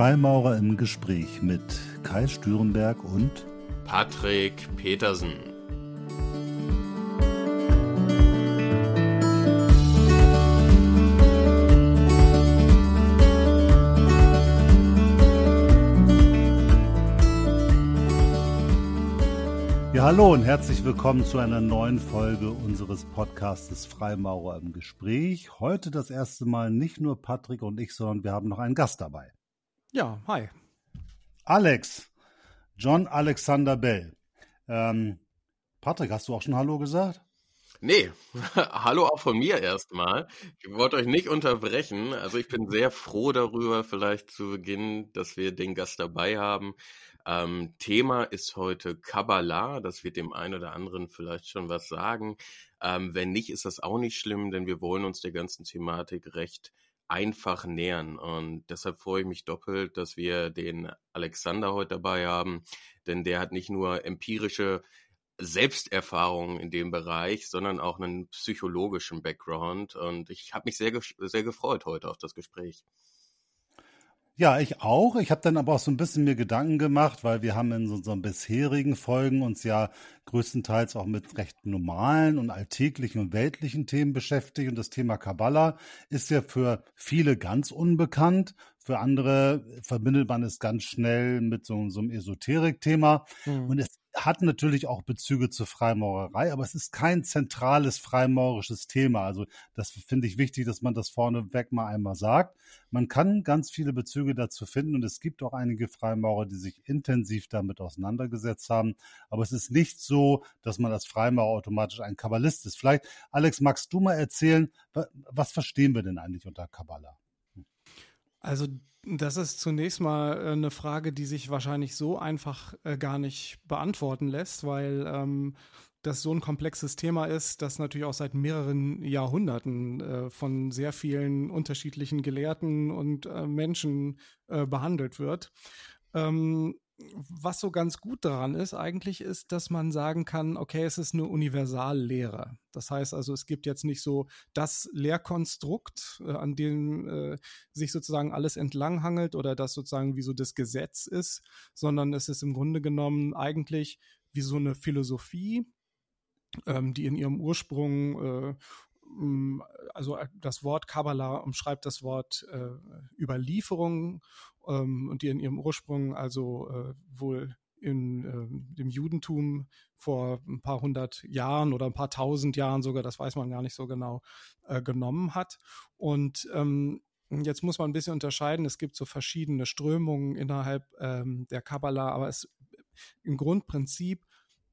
Freimaurer im Gespräch mit Kai Stürenberg und Patrick Petersen. Ja, hallo und herzlich willkommen zu einer neuen Folge unseres Podcastes Freimaurer im Gespräch. Heute das erste Mal nicht nur Patrick und ich, sondern wir haben noch einen Gast dabei. Ja, hi. Alex, John Alexander Bell. Ähm, Patrick, hast du auch schon Hallo gesagt? Nee, hallo auch von mir erstmal. Ich wollte euch nicht unterbrechen. Also ich bin sehr froh darüber, vielleicht zu Beginn, dass wir den Gast dabei haben. Ähm, Thema ist heute Kabbalah. Das wird dem einen oder anderen vielleicht schon was sagen. Ähm, wenn nicht, ist das auch nicht schlimm, denn wir wollen uns der ganzen Thematik recht einfach nähern. Und deshalb freue ich mich doppelt, dass wir den Alexander heute dabei haben, denn der hat nicht nur empirische Selbsterfahrungen in dem Bereich, sondern auch einen psychologischen Background. Und ich habe mich sehr, sehr gefreut heute auf das Gespräch. Ja, ich auch. Ich habe dann aber auch so ein bisschen mir Gedanken gemacht, weil wir haben in unseren bisherigen Folgen uns ja größtenteils auch mit recht normalen und alltäglichen und weltlichen Themen beschäftigt. Und das Thema Kabbala ist ja für viele ganz unbekannt. Für andere verbindet man es ganz schnell mit so, so einem Esoterik-Thema. Mhm. Und es hat natürlich auch Bezüge zur Freimaurerei, aber es ist kein zentrales freimaurisches Thema. Also das finde ich wichtig, dass man das vorneweg mal einmal sagt. Man kann ganz viele Bezüge dazu finden und es gibt auch einige Freimaurer, die sich intensiv damit auseinandergesetzt haben. Aber es ist nicht so, dass man als Freimaurer automatisch ein Kabbalist ist. Vielleicht, Alex, magst du mal erzählen, was verstehen wir denn eigentlich unter Kabbala? Also das ist zunächst mal äh, eine Frage, die sich wahrscheinlich so einfach äh, gar nicht beantworten lässt, weil ähm, das so ein komplexes Thema ist, das natürlich auch seit mehreren Jahrhunderten äh, von sehr vielen unterschiedlichen Gelehrten und äh, Menschen äh, behandelt wird. Ähm, was so ganz gut daran ist, eigentlich ist, dass man sagen kann, okay, es ist eine Universallehre. Das heißt also, es gibt jetzt nicht so das Lehrkonstrukt, äh, an dem äh, sich sozusagen alles entlanghangelt oder das sozusagen wie so das Gesetz ist, sondern es ist im Grunde genommen eigentlich wie so eine Philosophie, ähm, die in ihrem Ursprung äh, also äh, das Wort Kabbalah umschreibt das Wort äh, Überlieferung ähm, und die in ihrem Ursprung also äh, wohl in äh, dem Judentum vor ein paar hundert Jahren oder ein paar tausend Jahren sogar, das weiß man gar nicht so genau, äh, genommen hat. Und ähm, jetzt muss man ein bisschen unterscheiden. Es gibt so verschiedene Strömungen innerhalb ähm, der Kabbalah, aber es im Grundprinzip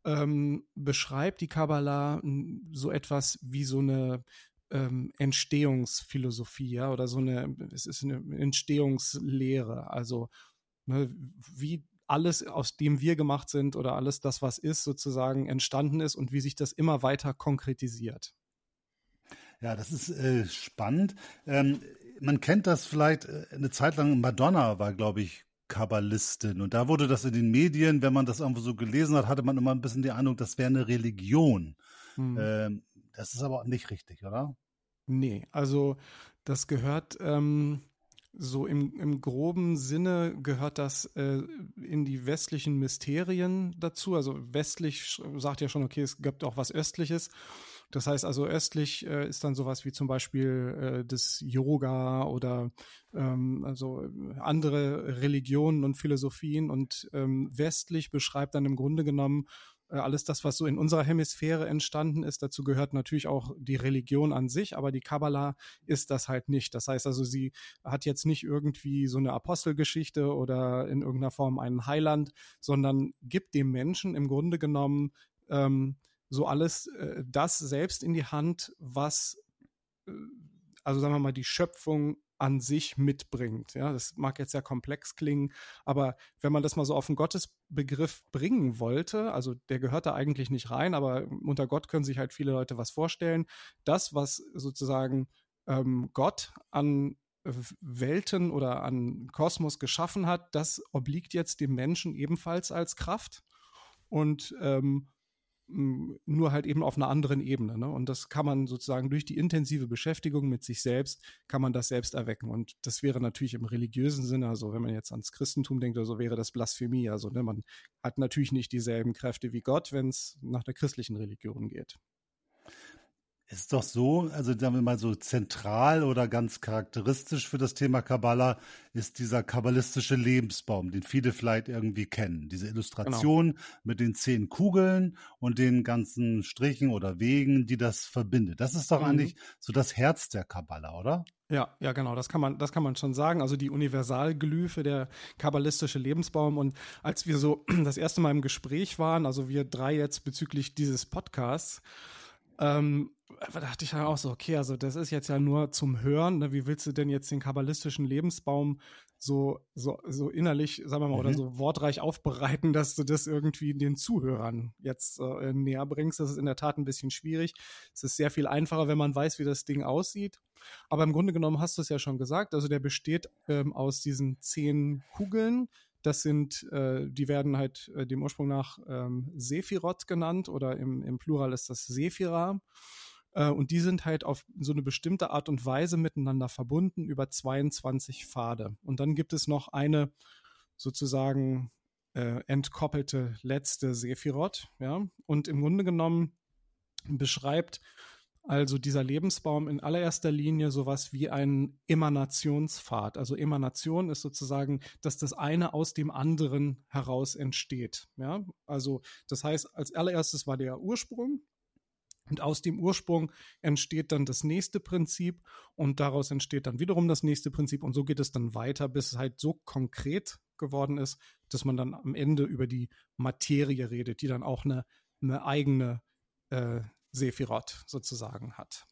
ähm, beschreibt die Kabbalah so etwas wie so eine ähm, Entstehungsphilosophie, ja, oder so eine, es ist eine Entstehungslehre, also ne, wie alles, aus dem wir gemacht sind oder alles das, was ist, sozusagen entstanden ist und wie sich das immer weiter konkretisiert. Ja, das ist äh, spannend. Ähm, man kennt das vielleicht äh, eine Zeit lang. Madonna war, glaube ich, Kabbalistin. Und da wurde das in den Medien, wenn man das irgendwo so gelesen hat, hatte man immer ein bisschen die Ahnung, das wäre eine Religion. Hm. Ähm, das ist aber nicht richtig, oder? Nee, also das gehört ähm, so im, im groben Sinne gehört das äh, in die westlichen Mysterien dazu. Also westlich sagt ja schon, okay, es gibt auch was Östliches. Das heißt also, östlich äh, ist dann sowas wie zum Beispiel äh, das Yoga oder ähm, also andere Religionen und Philosophien und ähm, westlich beschreibt dann im Grunde genommen äh, alles das, was so in unserer Hemisphäre entstanden ist. Dazu gehört natürlich auch die Religion an sich, aber die Kabbalah ist das halt nicht. Das heißt also, sie hat jetzt nicht irgendwie so eine Apostelgeschichte oder in irgendeiner Form einen Heiland, sondern gibt dem Menschen im Grunde genommen ähm, so alles äh, das selbst in die Hand, was, äh, also sagen wir mal, die Schöpfung an sich mitbringt. Ja, das mag jetzt sehr komplex klingen, aber wenn man das mal so auf den Gottesbegriff bringen wollte, also der gehört da eigentlich nicht rein, aber unter Gott können sich halt viele Leute was vorstellen. Das, was sozusagen ähm, Gott an Welten oder an Kosmos geschaffen hat, das obliegt jetzt dem Menschen ebenfalls als Kraft. Und ähm, nur halt eben auf einer anderen Ebene. Ne? Und das kann man sozusagen durch die intensive Beschäftigung mit sich selbst, kann man das selbst erwecken. Und das wäre natürlich im religiösen Sinne, also wenn man jetzt ans Christentum denkt oder so, wäre das Blasphemie. Also ne, man hat natürlich nicht dieselben Kräfte wie Gott, wenn es nach der christlichen Religion geht. Ist doch so, also sagen wir mal so zentral oder ganz charakteristisch für das Thema Kabbala ist dieser kabbalistische Lebensbaum, den viele vielleicht irgendwie kennen. Diese Illustration genau. mit den zehn Kugeln und den ganzen Strichen oder Wegen, die das verbindet. Das ist doch mhm. eigentlich so das Herz der Kabbala, oder? Ja, ja, genau, das kann man, das kann man schon sagen. Also die Universalglyphe, der kabbalistische Lebensbaum. Und als wir so das erste Mal im Gespräch waren, also wir drei jetzt bezüglich dieses Podcasts, ähm, dachte ich dann auch so, okay, also das ist jetzt ja nur zum Hören. Ne? Wie willst du denn jetzt den kabbalistischen Lebensbaum so, so, so innerlich, sagen wir mal, mhm. oder so wortreich aufbereiten, dass du das irgendwie den Zuhörern jetzt äh, näher bringst? Das ist in der Tat ein bisschen schwierig. Es ist sehr viel einfacher, wenn man weiß, wie das Ding aussieht. Aber im Grunde genommen hast du es ja schon gesagt. Also der besteht ähm, aus diesen zehn Kugeln das sind, äh, die werden halt äh, dem Ursprung nach ähm, Sephiroth genannt oder im, im Plural ist das Sephira. Äh, und die sind halt auf so eine bestimmte Art und Weise miteinander verbunden über 22 Pfade. Und dann gibt es noch eine sozusagen äh, entkoppelte letzte Sephiroth, ja. Und im Grunde genommen beschreibt also dieser Lebensbaum in allererster Linie sowas wie ein Emanationspfad. Also Emanation ist sozusagen, dass das eine aus dem anderen heraus entsteht. Ja, also das heißt, als allererstes war der Ursprung. Und aus dem Ursprung entsteht dann das nächste Prinzip und daraus entsteht dann wiederum das nächste Prinzip und so geht es dann weiter, bis es halt so konkret geworden ist, dass man dann am Ende über die Materie redet, die dann auch eine, eine eigene äh, Sephiroth sozusagen hat.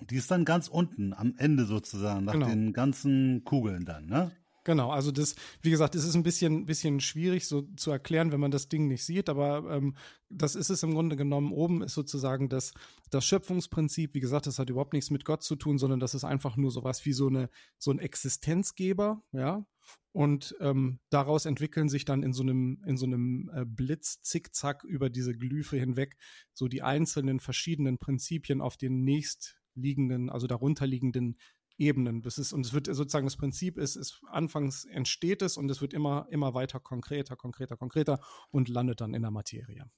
Die ist dann ganz unten am Ende sozusagen, nach genau. den ganzen Kugeln dann, ne? Genau, also das, wie gesagt, es ist ein bisschen, bisschen schwierig so zu erklären, wenn man das Ding nicht sieht, aber ähm, das ist es im Grunde genommen. Oben ist sozusagen das, das Schöpfungsprinzip. Wie gesagt, das hat überhaupt nichts mit Gott zu tun, sondern das ist einfach nur sowas wie so eine, so ein Existenzgeber, ja. Und ähm, daraus entwickeln sich dann in so einem, in so einem äh, Blitz zickzack über diese Glyphe hinweg so die einzelnen verschiedenen Prinzipien auf den nächstliegenden, also darunterliegenden Ebenen. Das ist, und es wird sozusagen das Prinzip ist, ist, anfangs entsteht es und es wird immer, immer weiter konkreter, konkreter, konkreter und landet dann in der Materie.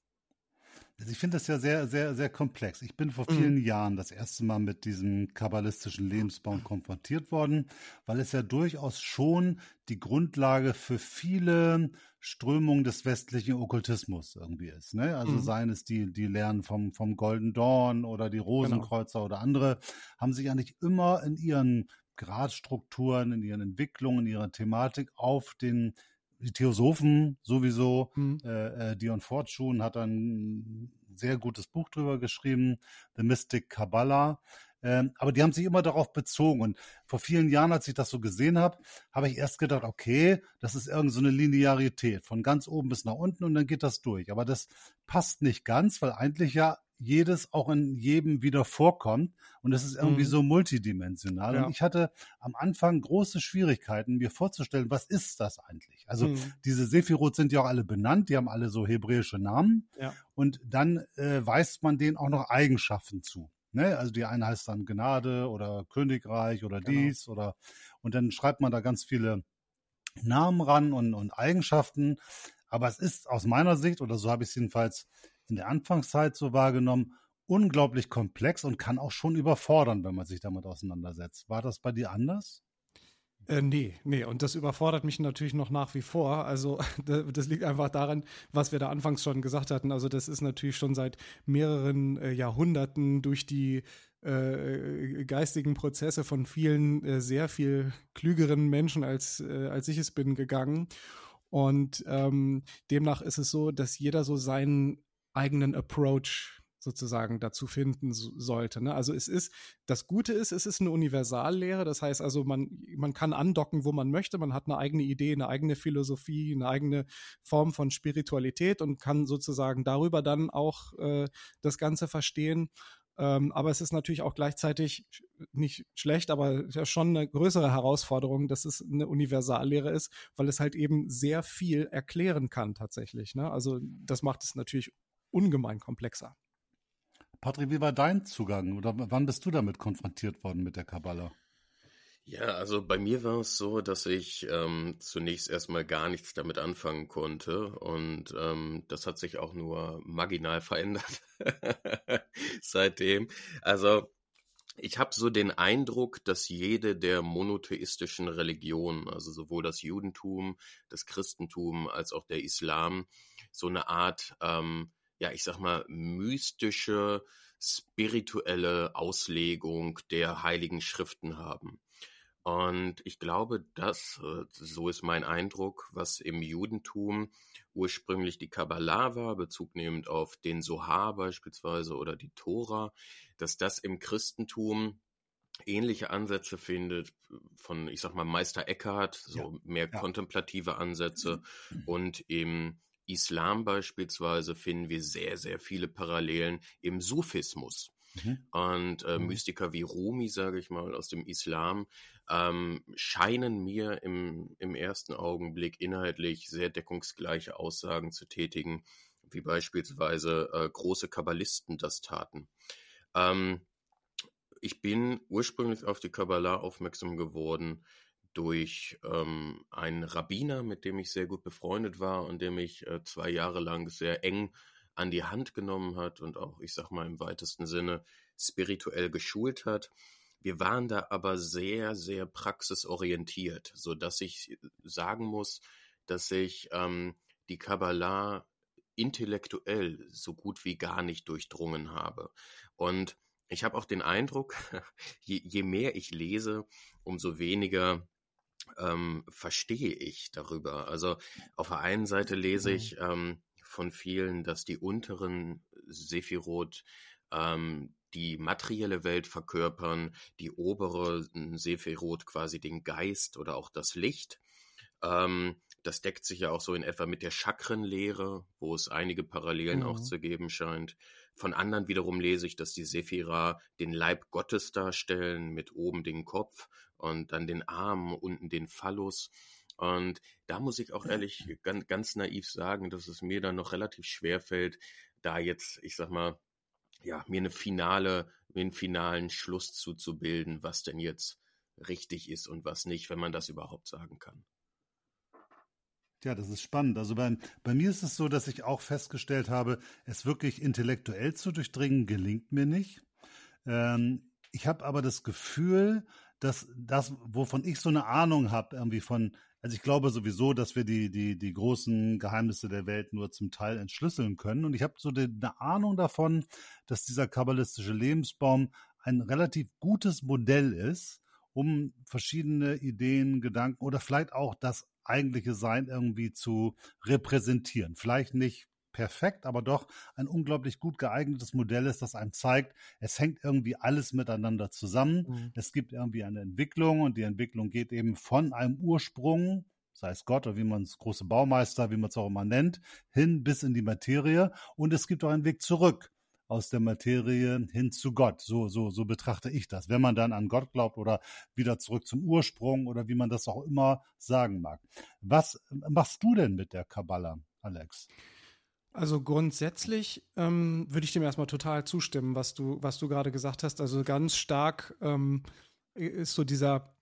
Also ich finde das ja sehr, sehr, sehr komplex. Ich bin vor vielen mhm. Jahren das erste Mal mit diesem kabbalistischen Lebensbaum konfrontiert worden, weil es ja durchaus schon die Grundlage für viele Strömungen des westlichen Okkultismus irgendwie ist. Ne? Also mhm. seien es die, die Lehren vom, vom Golden Dawn oder die genau. Rosenkreuzer genau. oder andere, haben sich eigentlich immer in ihren Gradstrukturen, in ihren Entwicklungen, in ihrer Thematik auf den die Theosophen sowieso. Mhm. Äh, äh, Dion Fortune hat ein sehr gutes Buch drüber geschrieben, The Mystic Kabbalah. Ähm, aber die haben sich immer darauf bezogen. Und vor vielen Jahren, als ich das so gesehen habe, habe ich erst gedacht, okay, das ist irgendeine so eine Linearität von ganz oben bis nach unten und dann geht das durch. Aber das passt nicht ganz, weil eigentlich ja jedes auch in jedem wieder vorkommt und es ist irgendwie mhm. so multidimensional. Ja. Und ich hatte am Anfang große Schwierigkeiten, mir vorzustellen, was ist das eigentlich? Also mhm. diese Sephiroth sind ja auch alle benannt, die haben alle so hebräische Namen ja. und dann äh, weist man denen auch noch Eigenschaften zu. Ne? Also die eine heißt dann Gnade oder Königreich oder genau. dies oder und dann schreibt man da ganz viele Namen ran und, und Eigenschaften. Aber es ist aus meiner Sicht, oder so habe ich es jedenfalls in der Anfangszeit so wahrgenommen, unglaublich komplex und kann auch schon überfordern, wenn man sich damit auseinandersetzt. War das bei dir anders? Äh, nee, nee, und das überfordert mich natürlich noch nach wie vor. Also, das liegt einfach daran, was wir da anfangs schon gesagt hatten. Also, das ist natürlich schon seit mehreren äh, Jahrhunderten durch die äh, geistigen Prozesse von vielen äh, sehr viel klügeren Menschen als, äh, als ich es bin gegangen. Und ähm, demnach ist es so, dass jeder so seinen eigenen Approach sozusagen dazu finden sollte. Ne? Also es ist, das Gute ist, es ist eine Universallehre, das heißt also, man, man kann andocken, wo man möchte, man hat eine eigene Idee, eine eigene Philosophie, eine eigene Form von Spiritualität und kann sozusagen darüber dann auch äh, das Ganze verstehen. Ähm, aber es ist natürlich auch gleichzeitig nicht schlecht, aber ja schon eine größere Herausforderung, dass es eine Universallehre ist, weil es halt eben sehr viel erklären kann tatsächlich. Ne? Also das macht es natürlich ungemein komplexer. Patrick, wie war dein Zugang oder wann bist du damit konfrontiert worden mit der Kabbala? Ja, also bei mir war es so, dass ich ähm, zunächst erstmal gar nichts damit anfangen konnte und ähm, das hat sich auch nur marginal verändert seitdem. Also ich habe so den Eindruck, dass jede der monotheistischen Religionen, also sowohl das Judentum, das Christentum als auch der Islam, so eine Art, ähm, ja, ich sag mal, mystische, spirituelle Auslegung der heiligen Schriften haben. Und ich glaube, dass, äh, so ist mein Eindruck, was im Judentum ursprünglich die Kabbalah war, bezugnehmend auf den Sohar beispielsweise oder die Tora, dass das im Christentum ähnliche Ansätze findet von, ich sag mal, Meister Eckhart, so ja, mehr ja. kontemplative Ansätze mhm. und im Islam beispielsweise finden wir sehr, sehr viele Parallelen im Sufismus. Mhm. Und äh, mhm. Mystiker wie Rumi, sage ich mal, aus dem Islam, ähm, scheinen mir im, im ersten Augenblick inhaltlich sehr deckungsgleiche Aussagen zu tätigen, wie beispielsweise äh, große Kabbalisten das taten. Ähm, ich bin ursprünglich auf die Kabbalah aufmerksam geworden durch ähm, einen Rabbiner, mit dem ich sehr gut befreundet war und der mich äh, zwei Jahre lang sehr eng an die Hand genommen hat und auch, ich sag mal, im weitesten Sinne spirituell geschult hat. Wir waren da aber sehr, sehr praxisorientiert, so dass ich sagen muss, dass ich ähm, die Kabbalah intellektuell so gut wie gar nicht durchdrungen habe. Und ich habe auch den Eindruck, je, je, mehr ich lese, umso weniger ähm, verstehe ich darüber. Also auf der einen Seite lese mhm. ich ähm, von vielen, dass die unteren Sephiroth ähm, die materielle Welt verkörpern, die obere Sephiroth quasi den Geist oder auch das Licht. Ähm, das deckt sich ja auch so in etwa mit der Chakrenlehre, wo es einige Parallelen mhm. auch zu geben scheint. Von anderen wiederum lese ich, dass die Sephira den Leib Gottes darstellen, mit oben den Kopf und dann den Arm, unten den Phallus. Und da muss ich auch ehrlich ganz, ganz naiv sagen, dass es mir dann noch relativ schwer fällt, da jetzt, ich sag mal, ja, mir eine finale, mir einen finalen Schluss zuzubilden, was denn jetzt richtig ist und was nicht, wenn man das überhaupt sagen kann. Ja, das ist spannend. Also bei, bei mir ist es so, dass ich auch festgestellt habe, es wirklich intellektuell zu durchdringen, gelingt mir nicht. Ähm, ich habe aber das Gefühl, dass das, wovon ich so eine Ahnung habe, irgendwie von also ich glaube sowieso, dass wir die, die, die großen Geheimnisse der Welt nur zum Teil entschlüsseln können. Und ich habe so die, eine Ahnung davon, dass dieser kabbalistische Lebensbaum ein relativ gutes Modell ist, um verschiedene Ideen, Gedanken oder vielleicht auch das eigentliche Sein irgendwie zu repräsentieren. Vielleicht nicht perfekt, aber doch ein unglaublich gut geeignetes Modell ist, das einem zeigt, es hängt irgendwie alles miteinander zusammen. Mhm. Es gibt irgendwie eine Entwicklung und die Entwicklung geht eben von einem Ursprung, sei es Gott oder wie man es große Baumeister, wie man es auch immer nennt, hin bis in die Materie und es gibt auch einen Weg zurück aus der Materie hin zu Gott. So, so, so betrachte ich das. Wenn man dann an Gott glaubt oder wieder zurück zum Ursprung oder wie man das auch immer sagen mag. Was machst du denn mit der Kabbala, Alex? Also grundsätzlich ähm, würde ich dem erstmal total zustimmen, was du, was du gerade gesagt hast. Also ganz stark ähm, ist so dieser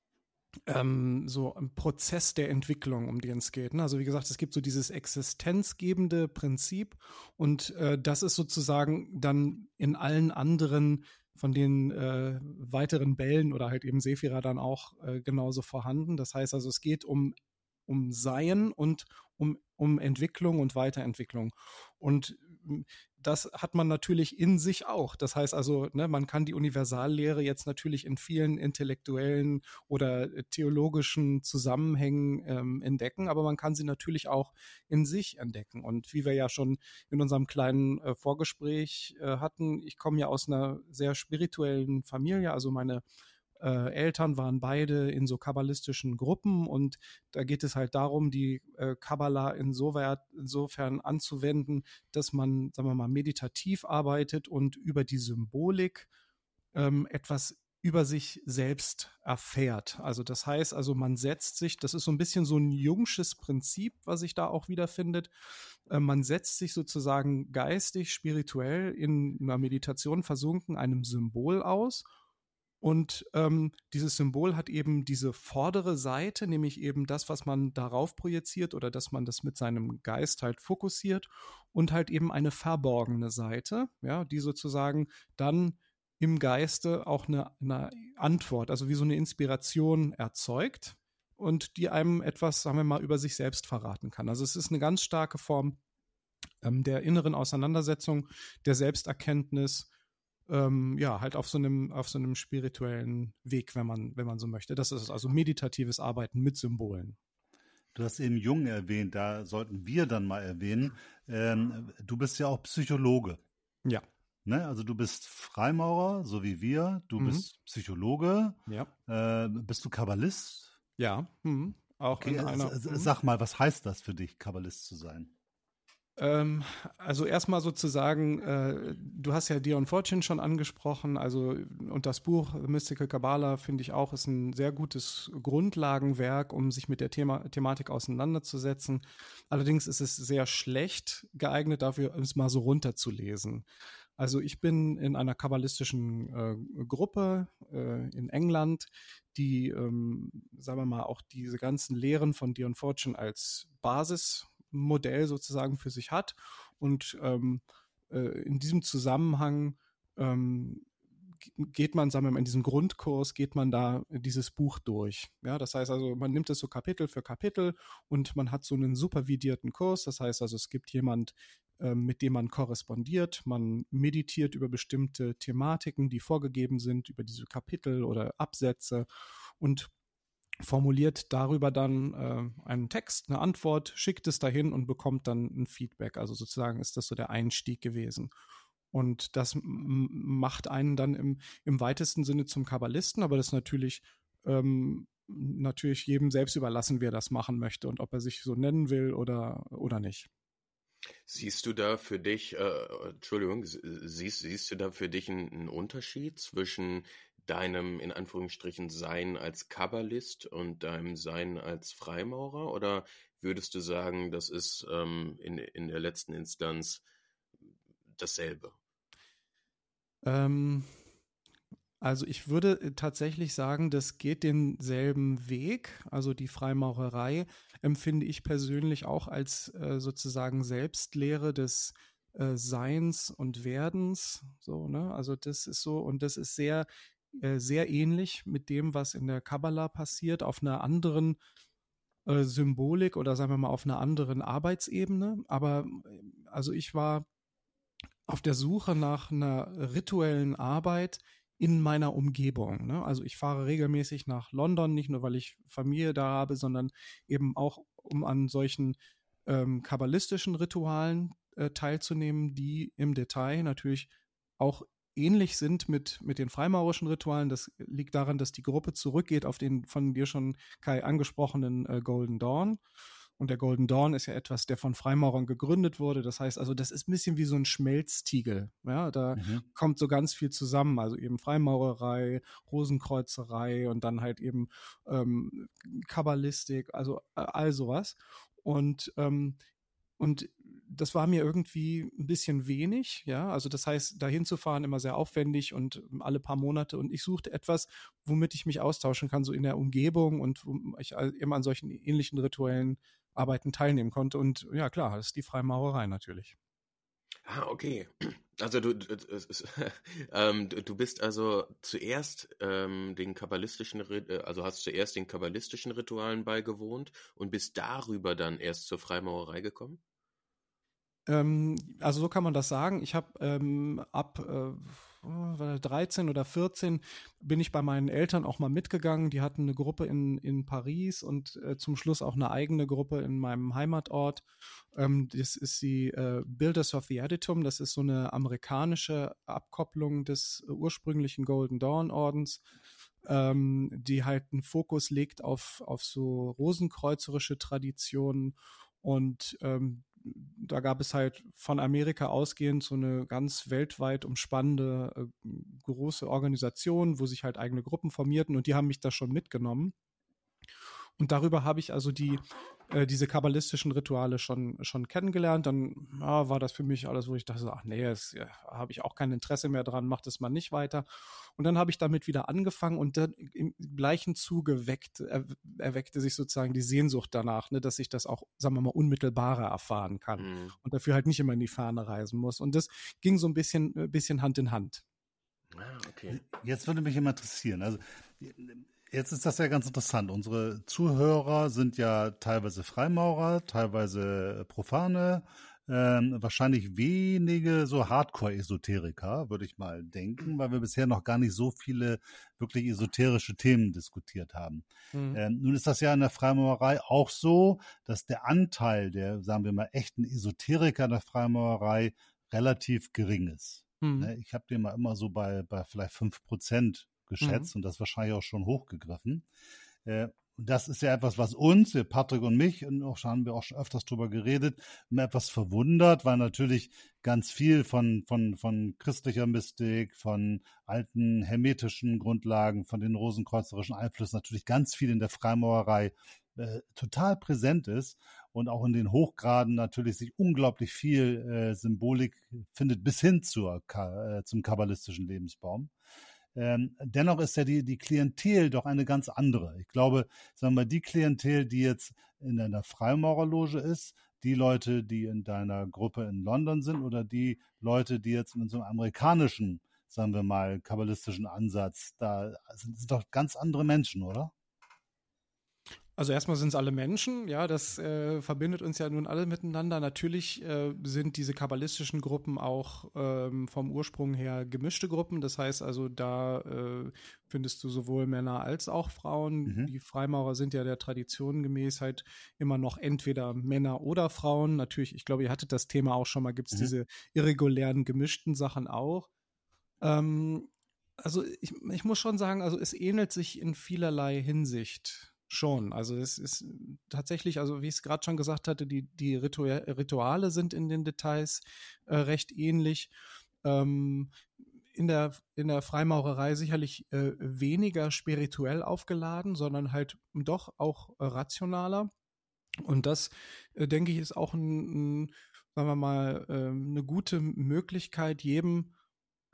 ähm, so ein Prozess der Entwicklung, um den es geht. Ne? Also wie gesagt, es gibt so dieses existenzgebende Prinzip und äh, das ist sozusagen dann in allen anderen von den äh, weiteren Bällen oder halt eben Sephira dann auch äh, genauso vorhanden. Das heißt also, es geht um um Sein und um, um Entwicklung und Weiterentwicklung. Und das hat man natürlich in sich auch. Das heißt also, ne, man kann die Universallehre jetzt natürlich in vielen intellektuellen oder äh, theologischen Zusammenhängen ähm, entdecken, aber man kann sie natürlich auch in sich entdecken. Und wie wir ja schon in unserem kleinen äh, Vorgespräch äh, hatten, ich komme ja aus einer sehr spirituellen Familie, also meine äh, Eltern waren beide in so kabbalistischen Gruppen und da geht es halt darum, die äh, Kabbala insoweit, insofern anzuwenden, dass man, sagen wir mal, meditativ arbeitet und über die Symbolik ähm, etwas über sich selbst erfährt. Also das heißt, also man setzt sich, das ist so ein bisschen so ein jungsches Prinzip, was sich da auch wiederfindet. Äh, man setzt sich sozusagen geistig, spirituell in einer Meditation versunken einem Symbol aus. Und ähm, dieses Symbol hat eben diese vordere Seite, nämlich eben das, was man darauf projiziert oder dass man das mit seinem Geist halt fokussiert und halt eben eine verborgene Seite, ja, die sozusagen dann im Geiste auch eine, eine Antwort, also wie so eine Inspiration erzeugt und die einem etwas, sagen wir mal, über sich selbst verraten kann. Also es ist eine ganz starke Form ähm, der inneren Auseinandersetzung, der Selbsterkenntnis, ähm, ja, halt auf so einem, auf so einem spirituellen Weg, wenn man, wenn man so möchte. Das ist also meditatives Arbeiten mit Symbolen. Du hast eben Jung erwähnt, da sollten wir dann mal erwähnen. Ähm, du bist ja auch Psychologe. Ja. Ne? Also du bist Freimaurer, so wie wir. Du mhm. bist Psychologe. Ja. Äh, bist du Kabbalist? Ja. Mhm. Auch okay, in einer. Mhm. Sag mal, was heißt das für dich, Kabbalist zu sein? Ähm, also erstmal sozusagen, äh, du hast ja Dion Fortune schon angesprochen, also und das Buch Mystical Kabbalah finde ich auch ist ein sehr gutes Grundlagenwerk, um sich mit der Thema, Thematik auseinanderzusetzen. Allerdings ist es sehr schlecht geeignet dafür, es mal so runterzulesen. Also ich bin in einer kabbalistischen äh, Gruppe äh, in England, die, ähm, sagen wir mal, auch diese ganzen Lehren von Dion Fortune als Basismodell sozusagen für sich hat. Und ähm, äh, in diesem Zusammenhang ähm, geht man, sagen wir mal, in diesem Grundkurs geht man da dieses Buch durch. Ja, das heißt also, man nimmt es so Kapitel für Kapitel und man hat so einen supervidierten Kurs. Das heißt also, es gibt jemand, ähm, mit dem man korrespondiert. Man meditiert über bestimmte Thematiken, die vorgegeben sind, über diese Kapitel oder Absätze und formuliert darüber dann äh, einen Text, eine Antwort, schickt es dahin und bekommt dann ein Feedback. Also sozusagen ist das so der Einstieg gewesen. Und das macht einen dann im, im weitesten Sinne zum Kabbalisten, aber das natürlich ähm, natürlich jedem selbst überlassen, wer das machen möchte und ob er sich so nennen will oder, oder nicht. Siehst du da für dich, äh, Entschuldigung, siehst, siehst du da für dich einen Unterschied zwischen deinem in Anführungsstrichen Sein als Kabbalist und deinem Sein als Freimaurer? Oder würdest du sagen, das ist ähm, in, in der letzten Instanz dasselbe? Ähm, also ich würde äh, tatsächlich sagen, das geht denselben Weg. Also die Freimaurerei empfinde ich persönlich auch als äh, sozusagen Selbstlehre des äh, Seins und Werdens. So, ne? Also das ist so und das ist sehr, äh, sehr ähnlich mit dem, was in der Kabbalah passiert, auf einer anderen äh, Symbolik oder sagen wir mal auf einer anderen Arbeitsebene. Aber äh, also ich war auf der Suche nach einer rituellen Arbeit, in meiner Umgebung. Ne? Also ich fahre regelmäßig nach London, nicht nur weil ich Familie da habe, sondern eben auch, um an solchen ähm, kabbalistischen Ritualen äh, teilzunehmen, die im Detail natürlich auch ähnlich sind mit, mit den freimaurischen Ritualen. Das liegt daran, dass die Gruppe zurückgeht auf den von dir schon Kai angesprochenen äh, Golden Dawn. Und der Golden Dawn ist ja etwas, der von Freimaurern gegründet wurde. Das heißt also, das ist ein bisschen wie so ein Schmelztiegel. Ja, da mhm. kommt so ganz viel zusammen. Also eben Freimaurerei, Rosenkreuzerei und dann halt eben ähm, Kabbalistik, also äh, all sowas. Und ähm, und das war mir irgendwie ein bisschen wenig, ja. Also das heißt, dahin zu fahren immer sehr aufwendig und alle paar Monate. Und ich suchte etwas, womit ich mich austauschen kann, so in der Umgebung und wo ich immer an solchen ähnlichen rituellen Arbeiten teilnehmen konnte. Und ja, klar, das ist die Freimaurerei natürlich. Ah, okay. Also du, du, ähm, du bist also zuerst ähm, den kabbalistischen, äh, also hast zuerst den kabbalistischen Ritualen beigewohnt und bist darüber dann erst zur Freimaurerei gekommen? Ähm, also so kann man das sagen. Ich habe ähm, ab äh, 13 oder 14 bin ich bei meinen Eltern auch mal mitgegangen. Die hatten eine Gruppe in, in Paris und äh, zum Schluss auch eine eigene Gruppe in meinem Heimatort. Ähm, das ist die äh, Builders of the Editum. Das ist so eine amerikanische Abkopplung des ursprünglichen Golden Dawn Ordens. Ähm, die halt einen Fokus legt auf, auf so rosenkreuzerische Traditionen und ähm, da gab es halt von Amerika ausgehend so eine ganz weltweit umspannende äh, große Organisation, wo sich halt eigene Gruppen formierten und die haben mich da schon mitgenommen. Und darüber habe ich also die, äh, diese kabbalistischen Rituale schon, schon kennengelernt. Dann ja, war das für mich alles, wo ich dachte, ach nee, das ja, habe ich auch kein Interesse mehr dran, macht es mal nicht weiter. Und dann habe ich damit wieder angefangen und dann im gleichen Zuge weckt, er, erweckte sich sozusagen die Sehnsucht danach, ne, dass ich das auch, sagen wir mal, unmittelbarer erfahren kann mhm. und dafür halt nicht immer in die Ferne reisen muss. Und das ging so ein bisschen, ein bisschen Hand in Hand. Ah, okay. Jetzt würde mich immer interessieren. Also Jetzt ist das ja ganz interessant. Unsere Zuhörer sind ja teilweise Freimaurer, teilweise Profane, ähm, wahrscheinlich wenige so Hardcore-Esoteriker, würde ich mal denken, weil wir bisher noch gar nicht so viele wirklich esoterische Themen diskutiert haben. Mhm. Ähm, nun ist das ja in der Freimaurerei auch so, dass der Anteil der, sagen wir mal, echten Esoteriker in der Freimaurerei relativ gering ist. Mhm. Ich habe den mal immer so bei, bei vielleicht fünf Prozent geschätzt mhm. und das wahrscheinlich auch schon hochgegriffen. Äh, das ist ja etwas, was uns, Patrick und mich, und auch haben wir auch schon öfters drüber geredet, immer etwas verwundert, weil natürlich ganz viel von, von, von christlicher Mystik, von alten hermetischen Grundlagen, von den rosenkreuzerischen Einflüssen natürlich ganz viel in der Freimaurerei äh, total präsent ist und auch in den Hochgraden natürlich sich unglaublich viel äh, Symbolik findet bis hin zur, äh, zum kabbalistischen Lebensbaum. Ähm, dennoch ist ja die, die Klientel doch eine ganz andere. Ich glaube, sagen wir mal, die Klientel, die jetzt in einer Freimaurerloge ist, die Leute, die in deiner Gruppe in London sind oder die Leute, die jetzt in so einem amerikanischen, sagen wir mal, kabbalistischen Ansatz, da sind, sind doch ganz andere Menschen, oder? Also erstmal sind es alle Menschen, ja, das äh, verbindet uns ja nun alle miteinander. Natürlich äh, sind diese kabbalistischen Gruppen auch ähm, vom Ursprung her gemischte Gruppen. Das heißt also, da äh, findest du sowohl Männer als auch Frauen. Mhm. Die Freimaurer sind ja der Tradition gemäß halt immer noch entweder Männer oder Frauen. Natürlich, ich glaube, ihr hattet das Thema auch schon mal, gibt es mhm. diese irregulären gemischten Sachen auch. Ähm, also ich, ich muss schon sagen, also es ähnelt sich in vielerlei Hinsicht schon. Also es ist tatsächlich, also wie ich es gerade schon gesagt hatte, die, die Rituale sind in den Details äh, recht ähnlich. Ähm, in der, in der Freimaurerei sicherlich äh, weniger spirituell aufgeladen, sondern halt doch auch äh, rationaler. Und das, äh, denke ich, ist auch ein, ein sagen wir mal, ähm, eine gute Möglichkeit, jedem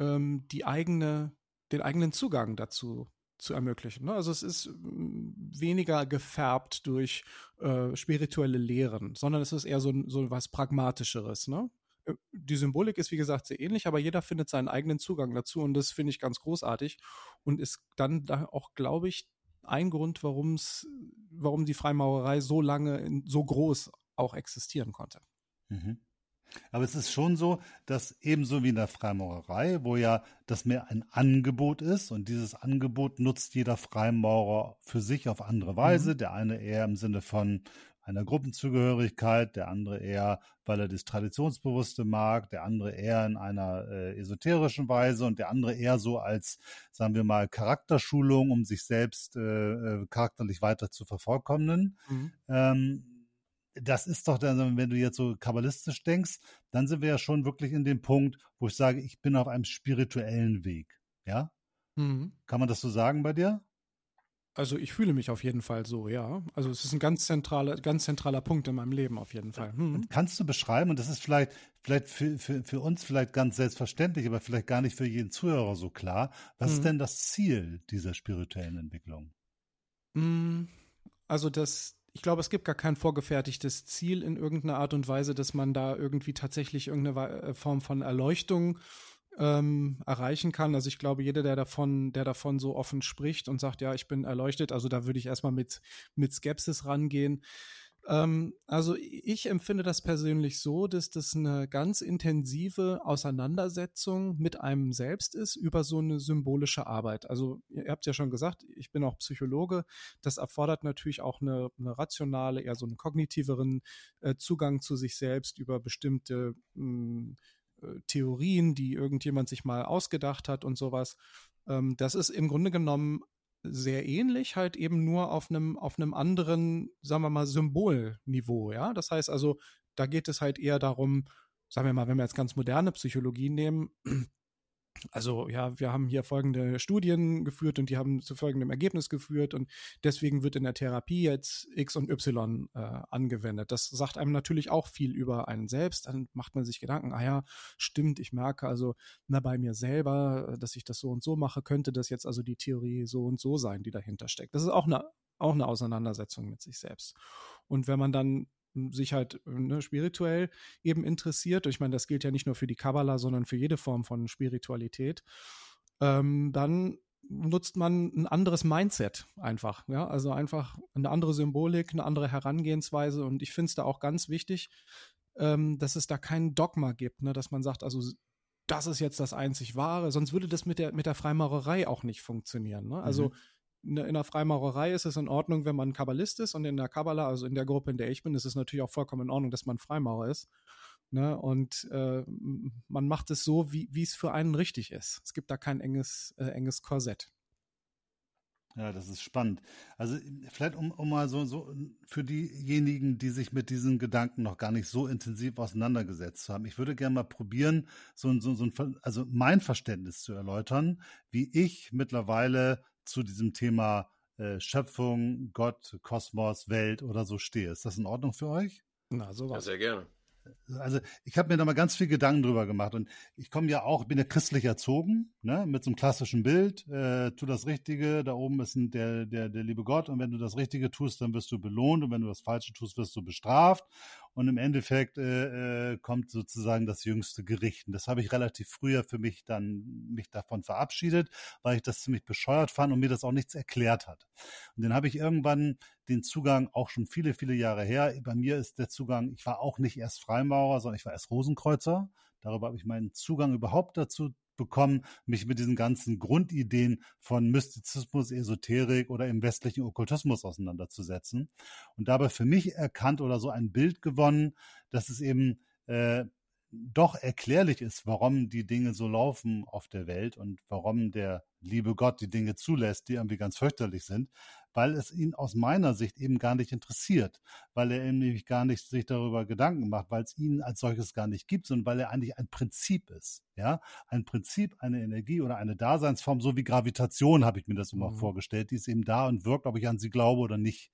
ähm, die eigene, den eigenen Zugang dazu zu ermöglichen. Ne? Also es ist mm, weniger gefärbt durch äh, spirituelle Lehren, sondern es ist eher so, so was Pragmatischeres. Ne? Äh, die Symbolik ist, wie gesagt, sehr ähnlich, aber jeder findet seinen eigenen Zugang dazu und das finde ich ganz großartig und ist dann da auch, glaube ich, ein Grund, warum's, warum die Freimaurerei so lange, so groß auch existieren konnte. Mhm. Aber es ist schon so, dass ebenso wie in der Freimaurerei, wo ja das mehr ein Angebot ist und dieses Angebot nutzt jeder Freimaurer für sich auf andere Weise. Mhm. Der eine eher im Sinne von einer Gruppenzugehörigkeit, der andere eher, weil er das Traditionsbewusste mag, der andere eher in einer äh, esoterischen Weise und der andere eher so als, sagen wir mal, Charakterschulung, um sich selbst äh, äh charakterlich weiter zu vervollkommnen. Mhm. Ähm, das ist doch dann, wenn du jetzt so kabbalistisch denkst, dann sind wir ja schon wirklich in dem Punkt, wo ich sage, ich bin auf einem spirituellen Weg. Ja? Mhm. Kann man das so sagen bei dir? Also ich fühle mich auf jeden Fall so, ja. Also es ist ein ganz zentraler, ganz zentraler Punkt in meinem Leben auf jeden Fall. Mhm. Kannst du beschreiben, und das ist vielleicht, vielleicht für, für, für uns vielleicht ganz selbstverständlich, aber vielleicht gar nicht für jeden Zuhörer so klar, was mhm. ist denn das Ziel dieser spirituellen Entwicklung? Mhm. Also das, ich glaube, es gibt gar kein vorgefertigtes Ziel in irgendeiner Art und Weise, dass man da irgendwie tatsächlich irgendeine äh, Form von Erleuchtung ähm, erreichen kann. Also ich glaube, jeder, der davon, der davon so offen spricht und sagt, ja, ich bin erleuchtet, also da würde ich erstmal mit, mit Skepsis rangehen. Ähm, also ich empfinde das persönlich so, dass das eine ganz intensive Auseinandersetzung mit einem selbst ist über so eine symbolische Arbeit. Also ihr habt ja schon gesagt, ich bin auch Psychologe. Das erfordert natürlich auch eine, eine rationale, eher so einen kognitiveren äh, Zugang zu sich selbst über bestimmte mh, hm, äh, Theorien, die irgendjemand sich mal ausgedacht hat und sowas. Ähm, das ist im Grunde genommen sehr ähnlich, halt eben nur auf einem auf einem anderen, sagen wir mal, Symbolniveau, ja. Das heißt also, da geht es halt eher darum, sagen wir mal, wenn wir jetzt ganz moderne Psychologie nehmen, also ja, wir haben hier folgende Studien geführt und die haben zu folgendem Ergebnis geführt und deswegen wird in der Therapie jetzt X und Y äh, angewendet. Das sagt einem natürlich auch viel über einen selbst. Dann macht man sich Gedanken, ah ja, stimmt, ich merke also na, bei mir selber, dass ich das so und so mache, könnte das jetzt also die Theorie so und so sein, die dahinter steckt. Das ist auch eine, auch eine Auseinandersetzung mit sich selbst. Und wenn man dann sich halt ne, spirituell eben interessiert, ich meine, das gilt ja nicht nur für die Kabbala, sondern für jede Form von Spiritualität, ähm, dann nutzt man ein anderes Mindset einfach, ja, also einfach eine andere Symbolik, eine andere Herangehensweise. Und ich finde es da auch ganz wichtig, ähm, dass es da kein Dogma gibt, ne, dass man sagt, also das ist jetzt das einzig Wahre, sonst würde das mit der, mit der Freimaurerei auch nicht funktionieren. Ne? Also mhm in der Freimaurerei ist es in Ordnung, wenn man Kabbalist ist und in der Kabbala, also in der Gruppe, in der ich bin, ist es natürlich auch vollkommen in Ordnung, dass man Freimaurer ist. Ne? Und äh, man macht es so, wie es für einen richtig ist. Es gibt da kein enges, äh, enges Korsett. Ja, das ist spannend. Also vielleicht um, um mal so, so für diejenigen, die sich mit diesen Gedanken noch gar nicht so intensiv auseinandergesetzt haben. Ich würde gerne mal probieren, so, so, so ein, also mein Verständnis zu erläutern, wie ich mittlerweile zu diesem Thema äh, Schöpfung, Gott, Kosmos, Welt oder so stehe. Ist das in Ordnung für euch? Na, sowas. Ja, sehr gerne. Also ich habe mir da mal ganz viel Gedanken drüber gemacht und ich komme ja auch, bin ja christlich erzogen, ne, mit so einem klassischen Bild, äh, tu das Richtige, da oben ist ein, der, der, der liebe Gott und wenn du das Richtige tust, dann wirst du belohnt und wenn du das Falsche tust, wirst du bestraft und im Endeffekt äh, äh, kommt sozusagen das jüngste Gericht. Und das habe ich relativ früher für mich dann mich davon verabschiedet, weil ich das ziemlich bescheuert fand und mir das auch nichts erklärt hat. Und dann habe ich irgendwann den Zugang auch schon viele, viele Jahre her. Bei mir ist der Zugang, ich war auch nicht erst Freimaurer, sondern ich war erst Rosenkreuzer. Darüber habe ich meinen Zugang überhaupt dazu bekommen, mich mit diesen ganzen Grundideen von Mystizismus, Esoterik oder im westlichen Okkultismus auseinanderzusetzen. Und dabei für mich erkannt oder so ein Bild gewonnen, dass es eben äh, doch erklärlich ist, warum die Dinge so laufen auf der Welt und warum der liebe Gott die Dinge zulässt, die irgendwie ganz fürchterlich sind, weil es ihn aus meiner Sicht eben gar nicht interessiert, weil er eben nämlich gar nicht sich darüber Gedanken macht, weil es ihn als solches gar nicht gibt, sondern weil er eigentlich ein Prinzip ist, ja, ein Prinzip, eine Energie oder eine Daseinsform, so wie Gravitation habe ich mir das immer mhm. vorgestellt, die ist eben da und wirkt, ob ich an sie glaube oder nicht.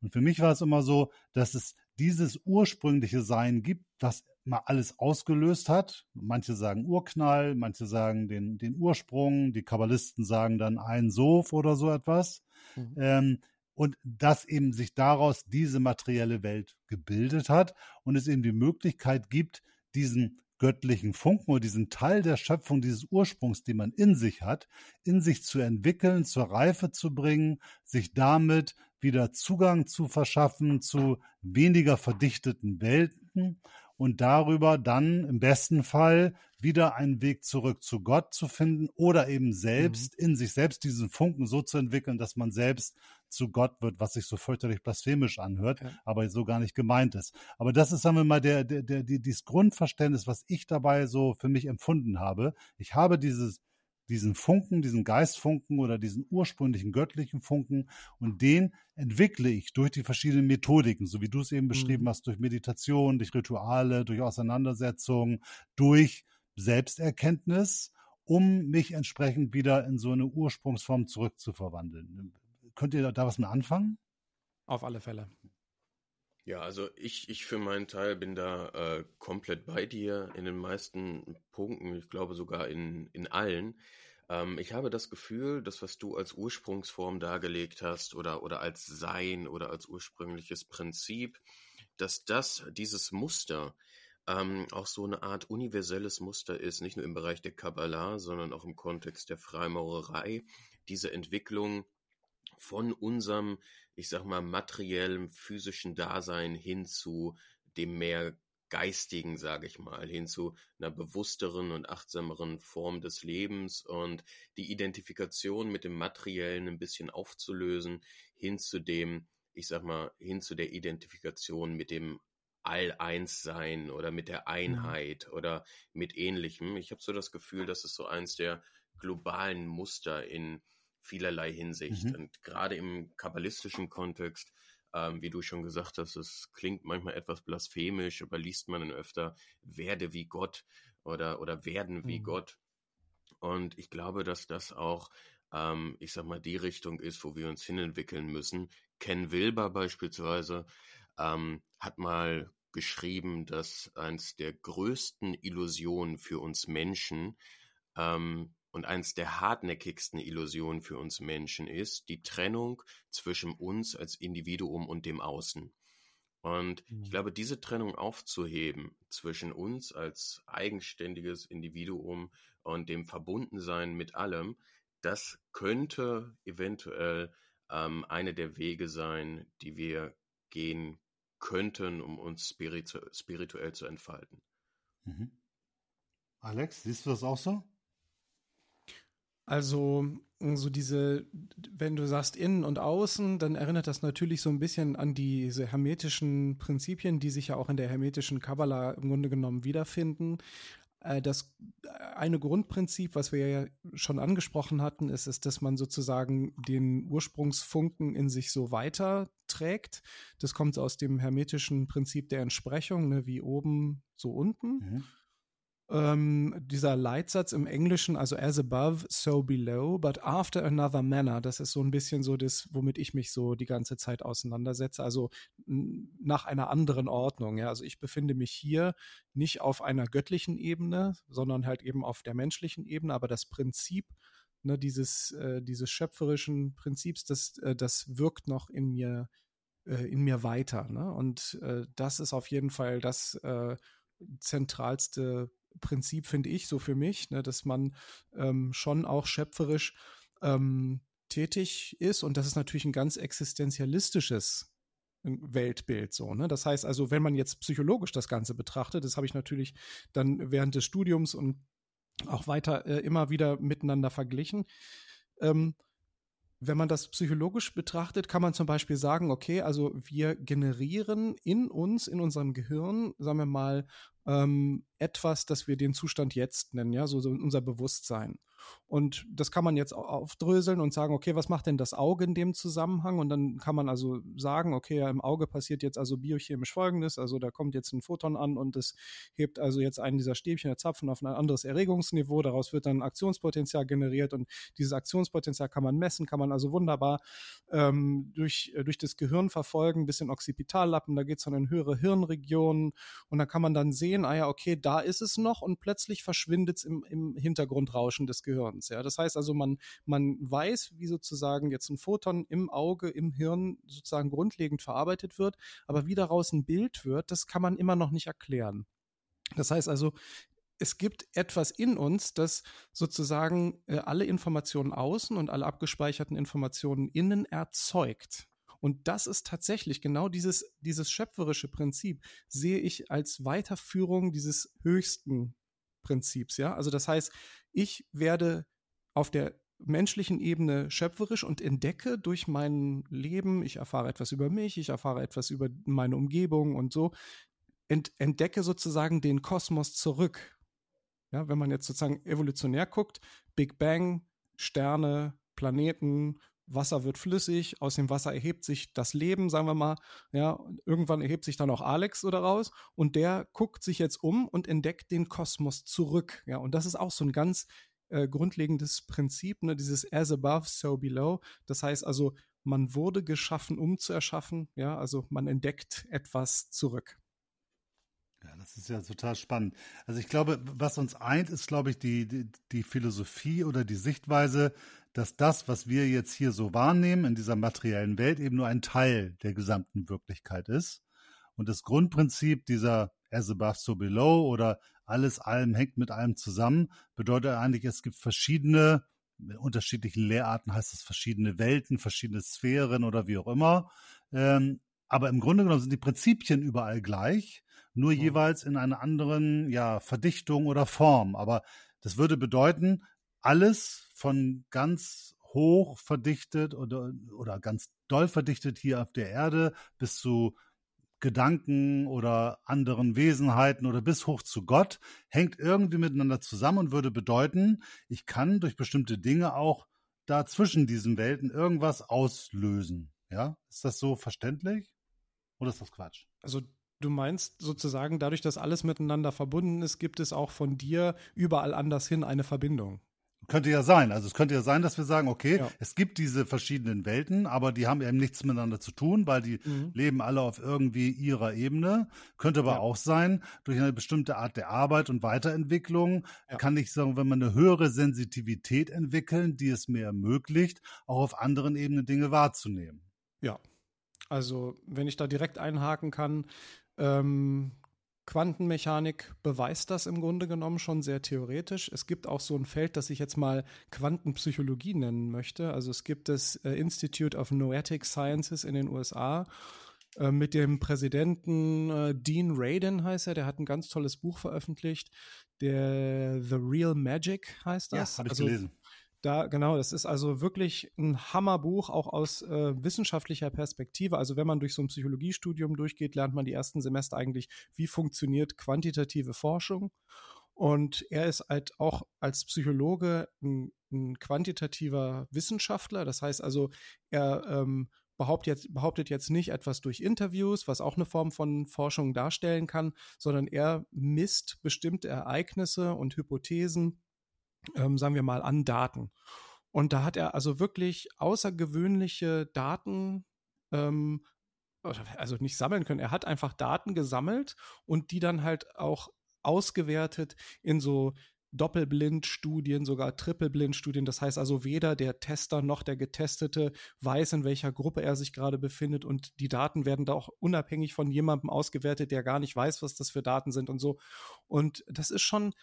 Und für mich war es immer so, dass es dieses ursprüngliche Sein gibt, was mal alles ausgelöst hat. Manche sagen Urknall, manche sagen den, den Ursprung, die Kabbalisten sagen dann ein Sof oder so etwas. Mhm. Ähm, und dass eben sich daraus diese materielle Welt gebildet hat und es eben die Möglichkeit gibt, diesen göttlichen Funken oder diesen Teil der Schöpfung, dieses Ursprungs, den man in sich hat, in sich zu entwickeln, zur Reife zu bringen, sich damit wieder Zugang zu verschaffen zu weniger verdichteten Welten und darüber dann im besten Fall wieder einen Weg zurück zu Gott zu finden oder eben selbst mhm. in sich selbst diesen Funken so zu entwickeln, dass man selbst zu Gott wird, was sich so fürchterlich blasphemisch anhört, ja. aber so gar nicht gemeint ist. Aber das ist, sagen wir mal, der, der, der, dieses Grundverständnis, was ich dabei so für mich empfunden habe. Ich habe dieses diesen Funken, diesen Geistfunken oder diesen ursprünglichen göttlichen Funken und den entwickle ich durch die verschiedenen Methodiken, so wie du es eben beschrieben mhm. hast, durch Meditation, durch Rituale, durch Auseinandersetzung, durch Selbsterkenntnis, um mich entsprechend wieder in so eine Ursprungsform zurückzuverwandeln. Könnt ihr da was mit anfangen? Auf alle Fälle. Ja, also ich, ich für meinen Teil bin da äh, komplett bei dir in den meisten Punkten, ich glaube sogar in, in allen. Ähm, ich habe das Gefühl, dass was du als Ursprungsform dargelegt hast oder, oder als Sein oder als ursprüngliches Prinzip, dass das, dieses Muster, ähm, auch so eine Art universelles Muster ist, nicht nur im Bereich der Kabbalah, sondern auch im Kontext der Freimaurerei, diese Entwicklung von unserem ich sag mal, materiellem, physischen Dasein hin zu dem mehr geistigen, sage ich mal, hin zu einer bewussteren und achtsameren Form des Lebens und die Identifikation mit dem Materiellen ein bisschen aufzulösen, hin zu dem, ich sag mal, hin zu der Identifikation mit dem All-Eins-Sein oder mit der mhm. Einheit oder mit ähnlichem. Ich habe so das Gefühl, das ist so eins der globalen Muster in vielerlei Hinsicht. Mhm. Und gerade im kabbalistischen Kontext ähm, wie du schon gesagt hast, es klingt manchmal etwas blasphemisch, aber liest man dann öfter, werde wie Gott oder, oder werden wie mhm. Gott. Und ich glaube, dass das auch, ähm, ich sag mal, die Richtung ist, wo wir uns hinentwickeln müssen. Ken Wilber beispielsweise ähm, hat mal geschrieben, dass eins der größten Illusionen für uns Menschen ähm, und eins der hartnäckigsten Illusionen für uns Menschen ist die Trennung zwischen uns als Individuum und dem Außen. Und ich mhm. glaube, diese Trennung aufzuheben zwischen uns als eigenständiges Individuum und dem Verbundensein mit allem, das könnte eventuell ähm, eine der Wege sein, die wir gehen könnten, um uns spiritu spirituell zu entfalten. Mhm. Alex, siehst du das auch so? Also, so diese, wenn du sagst innen und außen, dann erinnert das natürlich so ein bisschen an diese hermetischen Prinzipien, die sich ja auch in der hermetischen Kabbala im Grunde genommen wiederfinden. Äh, das eine Grundprinzip, was wir ja schon angesprochen hatten, ist, ist, dass man sozusagen den Ursprungsfunken in sich so weiterträgt. Das kommt aus dem hermetischen Prinzip der Entsprechung, ne, wie oben, so unten. Mhm ähm, dieser Leitsatz im Englischen, also as above, so below, but after another manner, das ist so ein bisschen so das, womit ich mich so die ganze Zeit auseinandersetze, also nach einer anderen Ordnung. Ja, also ich befinde mich hier nicht auf einer göttlichen Ebene, sondern halt eben auf der menschlichen Ebene, aber das Prinzip ne, dieses, äh, dieses schöpferischen Prinzips, das, äh, das wirkt noch in mir, äh, in mir weiter. Ne? Und äh, das ist auf jeden Fall das äh, zentralste Prinzip, finde ich, so für mich, ne, dass man ähm, schon auch schöpferisch ähm, tätig ist und das ist natürlich ein ganz existenzialistisches Weltbild so. Ne? Das heißt also, wenn man jetzt psychologisch das Ganze betrachtet, das habe ich natürlich dann während des Studiums und auch weiter äh, immer wieder miteinander verglichen. Ähm, wenn man das psychologisch betrachtet, kann man zum Beispiel sagen, okay, also wir generieren in uns, in unserem Gehirn, sagen wir mal, ähm, etwas, das wir den Zustand jetzt nennen, ja, so, so unser Bewusstsein. Und das kann man jetzt aufdröseln und sagen, okay, was macht denn das Auge in dem Zusammenhang? Und dann kann man also sagen, okay, ja, im Auge passiert jetzt also biochemisch Folgendes, also da kommt jetzt ein Photon an und es hebt also jetzt einen dieser Stäbchen, der Zapfen auf ein anderes Erregungsniveau, daraus wird dann Aktionspotenzial generiert und dieses Aktionspotenzial kann man messen, kann man also wunderbar ähm, durch, äh, durch das Gehirn verfolgen, bis in Occipitallappen, da geht es dann in höhere Hirnregionen und da kann man dann sehen, ah ja, okay, da ist es noch und plötzlich verschwindet es im, im Hintergrundrauschen des Gehirns. Ja, das heißt also, man, man weiß, wie sozusagen jetzt ein Photon im Auge, im Hirn sozusagen grundlegend verarbeitet wird, aber wie daraus ein Bild wird, das kann man immer noch nicht erklären. Das heißt also, es gibt etwas in uns, das sozusagen äh, alle Informationen außen und alle abgespeicherten Informationen innen erzeugt. Und das ist tatsächlich genau dieses, dieses schöpferische Prinzip, sehe ich als Weiterführung dieses höchsten Prinzips, ja. Also das heißt, ich werde auf der menschlichen Ebene schöpferisch und entdecke durch mein Leben, ich erfahre etwas über mich, ich erfahre etwas über meine Umgebung und so, ent, entdecke sozusagen den Kosmos zurück. Ja, wenn man jetzt sozusagen evolutionär guckt, Big Bang, Sterne, Planeten, Wasser wird flüssig, aus dem Wasser erhebt sich das Leben, sagen wir mal, ja, irgendwann erhebt sich dann auch Alex oder raus und der guckt sich jetzt um und entdeckt den Kosmos zurück, ja, und das ist auch so ein ganz äh, grundlegendes Prinzip, ne, dieses as above, so below, das heißt also, man wurde geschaffen, um zu erschaffen, ja, also man entdeckt etwas zurück. Ja, das ist ja total spannend. Also ich glaube, was uns eint, ist, glaube ich, die, die, die Philosophie oder die Sichtweise, dass das, was wir jetzt hier so wahrnehmen in dieser materiellen Welt, eben nur ein Teil der gesamten Wirklichkeit ist. Und das Grundprinzip dieser as above, so below oder alles allem hängt mit allem zusammen, bedeutet eigentlich, es gibt verschiedene, mit unterschiedlichen Lehrarten heißt es verschiedene Welten, verschiedene Sphären oder wie auch immer. Ähm, aber im Grunde genommen sind die Prinzipien überall gleich nur mhm. jeweils in einer anderen ja, Verdichtung oder Form. Aber das würde bedeuten, alles von ganz hoch verdichtet oder, oder ganz doll verdichtet hier auf der Erde bis zu Gedanken oder anderen Wesenheiten oder bis hoch zu Gott hängt irgendwie miteinander zusammen und würde bedeuten, ich kann durch bestimmte Dinge auch da zwischen diesen Welten irgendwas auslösen. Ja, ist das so verständlich? Oder ist das Quatsch? Also du meinst sozusagen, dadurch, dass alles miteinander verbunden ist, gibt es auch von dir überall anders hin eine Verbindung. Könnte ja sein. Also es könnte ja sein, dass wir sagen, okay, Ja. es gibt diese verschiedenen Welten, aber die haben eben nichts miteinander zu tun, weil die Mhm. leben alle auf irgendwie ihrer Ebene. Könnte aber Ja. auch sein, durch eine bestimmte Art der Arbeit und Weiterentwicklung Ja. kann ich sagen, wenn man eine höhere Sensitivität entwickeln, die es mir ermöglicht, auch auf anderen Ebenen Dinge wahrzunehmen. Ja. Also, wenn ich da direkt einhaken kann, ähm, Quantenmechanik beweist das im Grunde genommen schon sehr theoretisch. Es gibt auch so ein Feld, das ich jetzt mal Quantenpsychologie nennen möchte. Also es gibt das äh, Institute of Noetic Sciences in den USA äh, mit dem Präsidenten äh, Dean Radin heißt er. Der hat ein ganz tolles Buch veröffentlicht. Der The Real Magic heißt das. habe ich also, gelesen. Da, genau, das ist also wirklich ein Hammerbuch, auch aus äh, wissenschaftlicher Perspektive. Also wenn man durch so ein Psychologiestudium durchgeht, lernt man die ersten Semester eigentlich, wie funktioniert quantitative Forschung. Und er ist halt auch als Psychologe ein, ein quantitativer Wissenschaftler. Das heißt also, er ähm, behauptet jetzt, behauptet jetzt nicht etwas durch Interviews, was auch eine Form von Forschung darstellen kann, sondern er misst bestimmte Ereignisse und Hypothesen ähm, sagen wir mal, an Daten. Und da hat er also wirklich außergewöhnliche Daten, ähm, also nicht sammeln können. Er hat einfach Daten gesammelt und die dann halt auch ausgewertet in so Doppelblindstudien, sogar Trippelblindstudien. Das heißt also, weder der Tester noch der Getestete weiß, in welcher Gruppe er sich gerade befindet. Und die Daten werden da auch unabhängig von jemandem ausgewertet, der gar nicht weiß, was das für Daten sind und so. Und das ist schon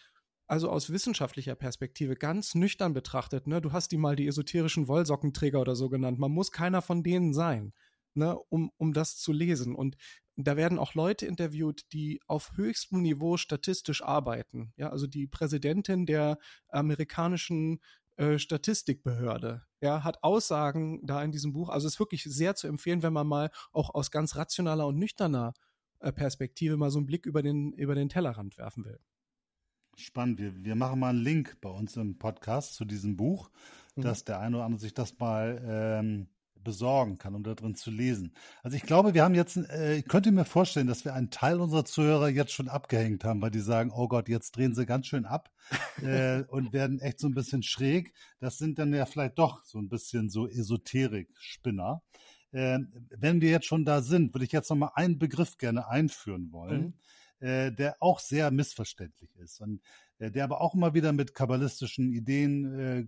also aus wissenschaftlicher Perspektive ganz nüchtern betrachtet, ne, du hast die mal die esoterischen Wollsockenträger oder so genannt. Man muss keiner von denen sein, ne, um, um das zu lesen. Und da werden auch Leute interviewt, die auf höchstem Niveau statistisch arbeiten. Ja, also die Präsidentin der amerikanischen äh, Statistikbehörde, ja, hat Aussagen da in diesem Buch. Also es ist wirklich sehr zu empfehlen, wenn man mal auch aus ganz rationaler und nüchterner äh, Perspektive mal so einen Blick über den, über den Tellerrand werfen will. Spannend. Wir, wir machen mal einen Link bei uns im Podcast zu diesem Buch, Mhm. dass der eine oder andere sich das mal ähm, besorgen kann, um da drin zu lesen. Also ich glaube, wir haben jetzt, äh, ich könnte mir vorstellen, dass wir einen Teil unserer Zuhörer jetzt schon abgehängt haben, weil die sagen, oh Gott, jetzt drehen sie ganz schön ab äh, und werden echt so ein bisschen schräg. Das sind dann ja vielleicht doch so ein bisschen so Esoterik-Spinner. Äh, wenn wir jetzt schon da sind, würde ich jetzt noch mal einen Begriff gerne einführen wollen, Mhm. Äh, der auch sehr missverständlich ist und äh, der aber auch immer wieder mit kabbalistischen Ideen, äh,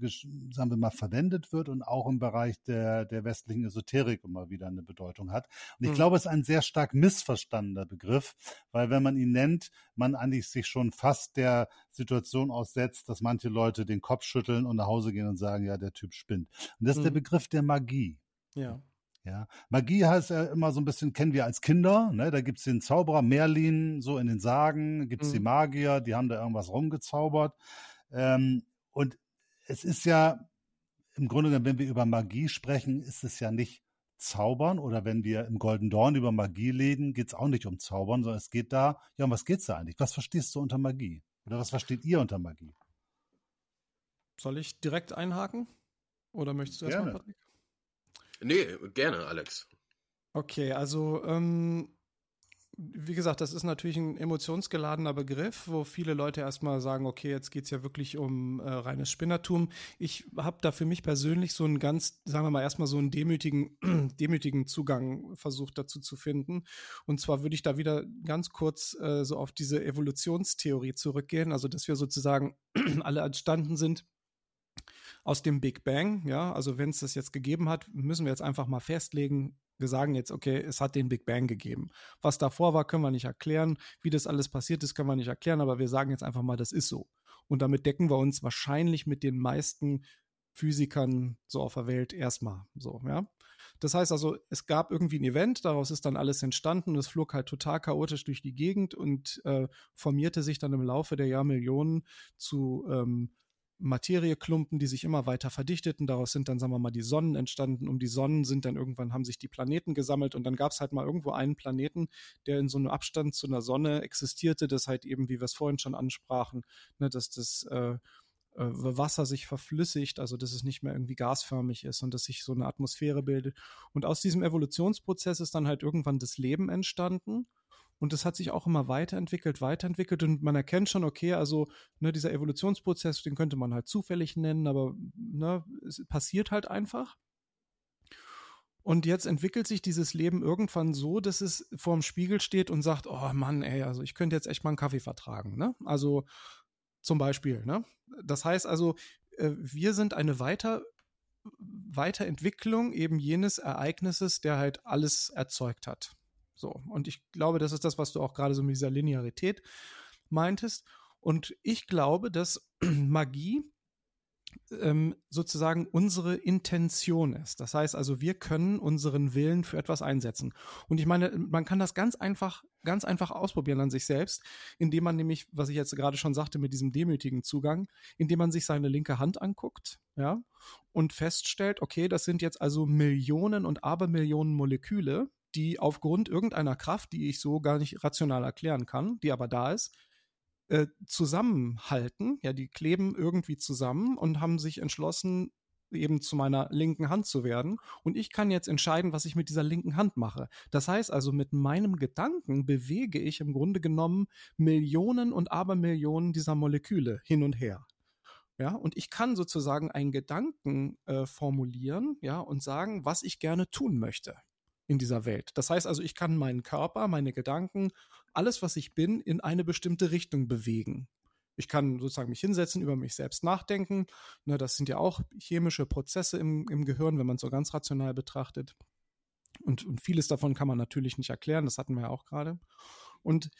sagen wir mal, verwendet wird und auch im Bereich der, der westlichen Esoterik immer wieder eine Bedeutung hat. Und ich Mhm. glaube, es ist ein sehr stark missverstandener Begriff, weil wenn man ihn nennt, man eigentlich sich schon fast der Situation aussetzt, dass manche Leute den Kopf schütteln und nach Hause gehen und sagen, ja, der Typ spinnt. Und das ist der Mhm. Begriff der Magie. Ja. Ja, Magie heißt ja immer so ein bisschen, kennen wir als Kinder, ne? Da gibt's den Zauberer Merlin, so in den Sagen, gibt's die Mhm. Magier, die haben da irgendwas rumgezaubert. Ähm, und es ist ja im Grunde genommen, wenn wir über Magie sprechen, ist es ja nicht Zaubern oder wenn wir im Golden Dawn über Magie reden, geht's auch nicht um Zaubern, sondern es geht da, ja, um was geht's da eigentlich? Was verstehst du unter Magie? Oder was versteht ihr unter Magie? Soll ich direkt einhaken? Oder möchtest du erstmal. Patrick? Nee, gerne, Alex. Okay, also ähm, wie gesagt, das ist natürlich ein emotionsgeladener Begriff, wo viele Leute erstmal sagen, okay, jetzt geht's ja wirklich um äh, reines Spinnertum. Ich habe da für mich persönlich so einen ganz, sagen wir mal, erstmal so einen demütigen, demütigen Zugang versucht dazu zu finden. Und zwar würde ich da wieder ganz kurz äh, so auf diese Evolutionstheorie zurückgehen, also dass wir sozusagen alle entstanden sind aus dem Big Bang, ja, also wenn es das jetzt gegeben hat, müssen wir jetzt einfach mal festlegen, wir sagen jetzt, okay, es hat den Big Bang gegeben. Was davor war, können wir nicht erklären. Wie das alles passiert ist, können wir nicht erklären, aber wir sagen jetzt einfach mal, das ist so. Und damit decken wir uns wahrscheinlich mit den meisten Physikern so auf der Welt erstmal so, ja. Das heißt also, es gab irgendwie ein Event, daraus ist dann alles entstanden es flog halt total chaotisch durch die Gegend und äh, formierte sich dann im Laufe der Jahrmillionen zu ähm, Materieklumpen, die sich immer weiter verdichteten. Daraus sind dann, sagen wir mal, die Sonnen entstanden. Um die Sonnen sind dann irgendwann, haben sich die Planeten gesammelt und dann gab es halt mal irgendwo einen Planeten, der in so einem Abstand zu einer Sonne existierte, das halt eben, wie wir es vorhin schon ansprachen, ne, dass das äh, äh, Wasser sich verflüssigt, also dass es nicht mehr irgendwie gasförmig ist und dass sich so eine Atmosphäre bildet. Und aus diesem Evolutionsprozess ist dann halt irgendwann das Leben entstanden. Und das hat sich auch immer weiterentwickelt, weiterentwickelt und man erkennt schon, okay, also ne, dieser Evolutionsprozess, den könnte man halt zufällig nennen, aber ne, es passiert halt einfach. Und jetzt entwickelt sich dieses Leben irgendwann so, dass es vorm Spiegel steht und sagt, oh Mann, ey, also ich könnte jetzt echt mal einen Kaffee vertragen, ne? Also zum Beispiel, ne? Das heißt also, äh, wir sind eine weiter, Weiterentwicklung eben jenes Ereignisses, der halt alles erzeugt hat. So. Und ich glaube, das ist das, was du auch gerade so mit dieser Linearität meintest. Und ich glaube, dass Magie ähm, sozusagen unsere Intention ist. Das heißt also, wir können unseren Willen für etwas einsetzen. Und ich meine, man kann das ganz einfach, ganz einfach ausprobieren an sich selbst, indem man nämlich, was ich jetzt gerade schon sagte, mit diesem demütigen Zugang, indem man sich seine linke Hand anguckt, ja, und feststellt, okay, das sind jetzt also Millionen und Abermillionen Moleküle, die aufgrund irgendeiner Kraft, die ich so gar nicht rational erklären kann, die aber da ist, äh, zusammenhalten. Ja, die kleben irgendwie zusammen und haben sich entschlossen, eben zu meiner linken Hand zu werden. Und ich kann jetzt entscheiden, was ich mit dieser linken Hand mache. Das heißt also, mit meinem Gedanken bewege ich im Grunde genommen Millionen und Abermillionen dieser Moleküle hin und her. Ja, und ich kann sozusagen einen Gedanken äh, formulieren, ja, und sagen, was ich gerne tun möchte in dieser Welt. Das heißt also, ich kann meinen Körper, meine Gedanken, alles, was ich bin, in eine bestimmte Richtung bewegen. Ich kann sozusagen mich hinsetzen, über mich selbst nachdenken. Ne, das sind ja auch chemische Prozesse im, im Gehirn, wenn man es so ganz rational betrachtet. Und, und vieles davon kann man natürlich nicht erklären, das hatten wir ja auch gerade. Und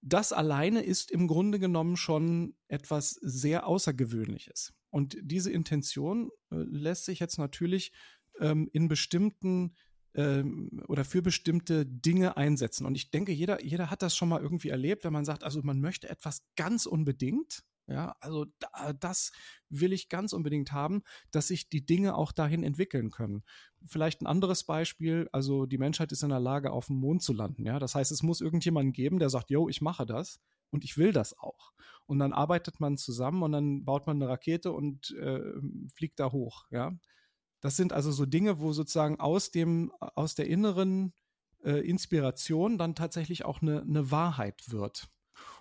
das alleine ist im Grunde genommen schon etwas sehr Außergewöhnliches. Und diese Intention äh, lässt sich jetzt natürlich ähm, in bestimmten ähm, oder für bestimmte Dinge einsetzen. Und ich denke, jeder, jeder hat das schon mal irgendwie erlebt, wenn man sagt, also man möchte etwas ganz unbedingt. Ja, also da, das will ich ganz unbedingt haben, dass sich die Dinge auch dahin entwickeln können. Vielleicht ein anderes Beispiel, also die Menschheit ist in der Lage, auf dem Mond zu landen. Ja, das heißt, es muss irgendjemanden geben, der sagt, yo, ich mache das und ich will das auch. Und dann arbeitet man zusammen und dann baut man eine Rakete und äh, fliegt da hoch. Ja, das sind also so Dinge, wo sozusagen aus dem, aus der inneren äh, Inspiration dann tatsächlich auch eine, eine Wahrheit wird.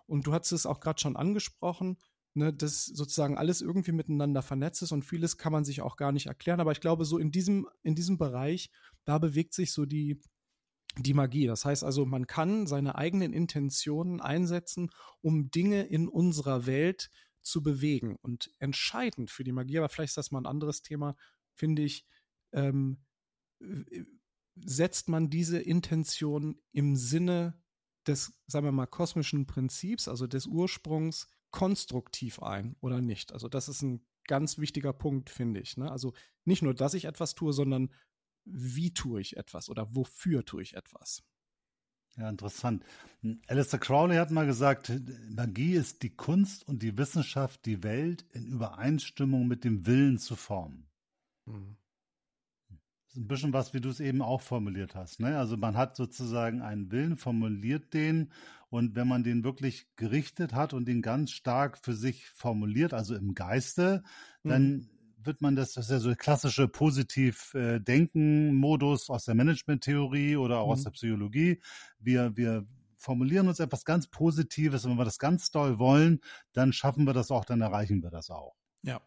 Und du hast es auch gerade schon angesprochen, ne, dass sozusagen alles irgendwie miteinander vernetzt ist und vieles kann man sich auch gar nicht erklären. Aber ich glaube, so in diesem, in diesem Bereich, da bewegt sich so die, die Magie. Das heißt also, man kann seine eigenen Intentionen einsetzen, um Dinge in unserer Welt zu bewegen. Und entscheidend für die Magie, aber vielleicht ist das mal ein anderes Thema, finde ich, ähm, setzt man diese Intention im Sinne des, sagen wir mal, kosmischen Prinzips, also des Ursprungs, konstruktiv ein oder nicht. Also das ist ein ganz wichtiger Punkt, finde ich. Ne? Also nicht nur, dass ich etwas tue, sondern wie tue ich etwas oder wofür tue ich etwas. Ja, interessant. Alistair Crowley hat mal gesagt, Magie ist die Kunst und die Wissenschaft, die Welt in Übereinstimmung mit dem Willen zu formen. Mhm. Das ist ein bisschen was, wie du es eben auch formuliert hast. Ne? Also man hat sozusagen einen Willen, formuliert den und wenn man den wirklich gerichtet hat und den ganz stark für sich formuliert, also im Geiste, mhm. dann wird man das, das ist ja so klassische Positiv-Denken-Modus aus der Management-Theorie oder auch mhm. aus der Psychologie. Wir, wir formulieren uns etwas ganz Positives und wenn wir das ganz doll wollen, dann schaffen wir das auch, dann erreichen wir das auch. Ja,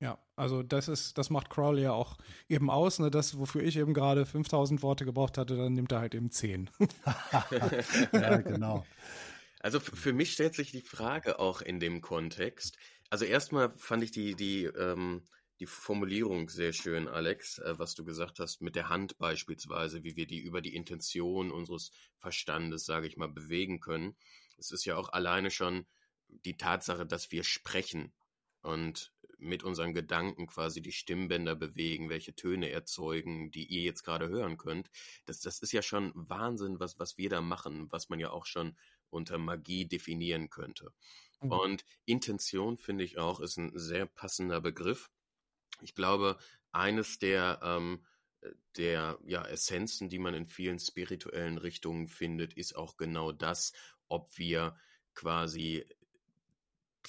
ja, also das ist, das macht Crowley ja auch eben aus, ne? Das, wofür ich eben gerade 5000 Worte gebraucht hatte, dann nimmt er halt eben 10. ja, genau. Also für mich stellt sich die Frage auch in dem Kontext. Also erstmal fand ich die, die, ähm, die Formulierung sehr schön, Alex, äh, was du gesagt hast, mit der Hand beispielsweise, wie wir die über die Intention unseres Verstandes, sage ich mal, bewegen können. Es ist ja auch alleine schon die Tatsache, dass wir sprechen und mit unseren Gedanken quasi die Stimmbänder bewegen, welche Töne erzeugen, die ihr jetzt gerade hören könnt. Das, das ist ja schon Wahnsinn, was, was wir da machen, was man ja auch schon unter Magie definieren könnte. Mhm. Und Intention, finde ich auch, ist ein sehr passender Begriff. Ich glaube, eines der, ähm, der ja, Essenzen, die man in vielen spirituellen Richtungen findet, ist auch genau das, ob wir quasi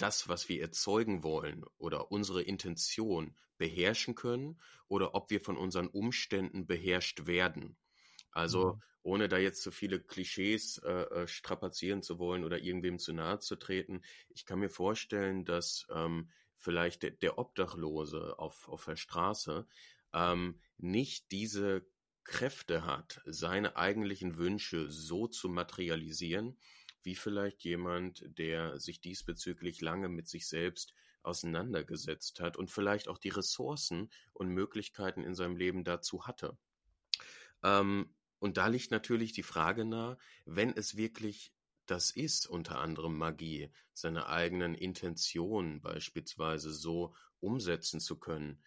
das, was wir erzeugen wollen oder unsere Intention beherrschen können oder ob wir von unseren Umständen beherrscht werden. Also mhm. ohne da jetzt zu viele Klischees äh, äh, strapazieren zu wollen oder irgendwem zu nahe zu treten, ich kann mir vorstellen, dass ähm, vielleicht der, der Obdachlose auf, auf der Straße ähm, nicht diese Kräfte hat, seine eigentlichen Wünsche so zu materialisieren, wie vielleicht jemand, der sich diesbezüglich lange mit sich selbst auseinandergesetzt hat und vielleicht auch die Ressourcen und Möglichkeiten in seinem Leben dazu hatte. Ähm, und da liegt natürlich die Frage nahe, wenn es wirklich das ist, unter anderem Magie, seine eigenen Intentionen beispielsweise so umsetzen zu können,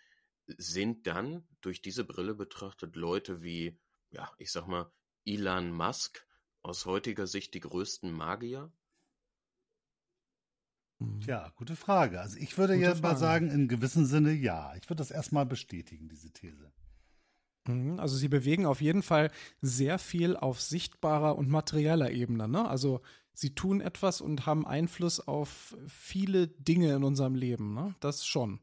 sind dann durch diese Brille betrachtet Leute wie, ja, ich sag mal, Elon Musk aus heutiger Sicht die größten Magier? Mhm. Ja, gute Frage. Also ich würde gute ja Frage. mal sagen, in gewissem Sinne ja. Ich würde das erstmal bestätigen, diese These. Mhm, also sie bewegen auf jeden Fall sehr viel auf sichtbarer und materieller Ebene. Ne? Also sie tun etwas und haben Einfluss auf viele Dinge in unserem Leben. Ne? Das schon.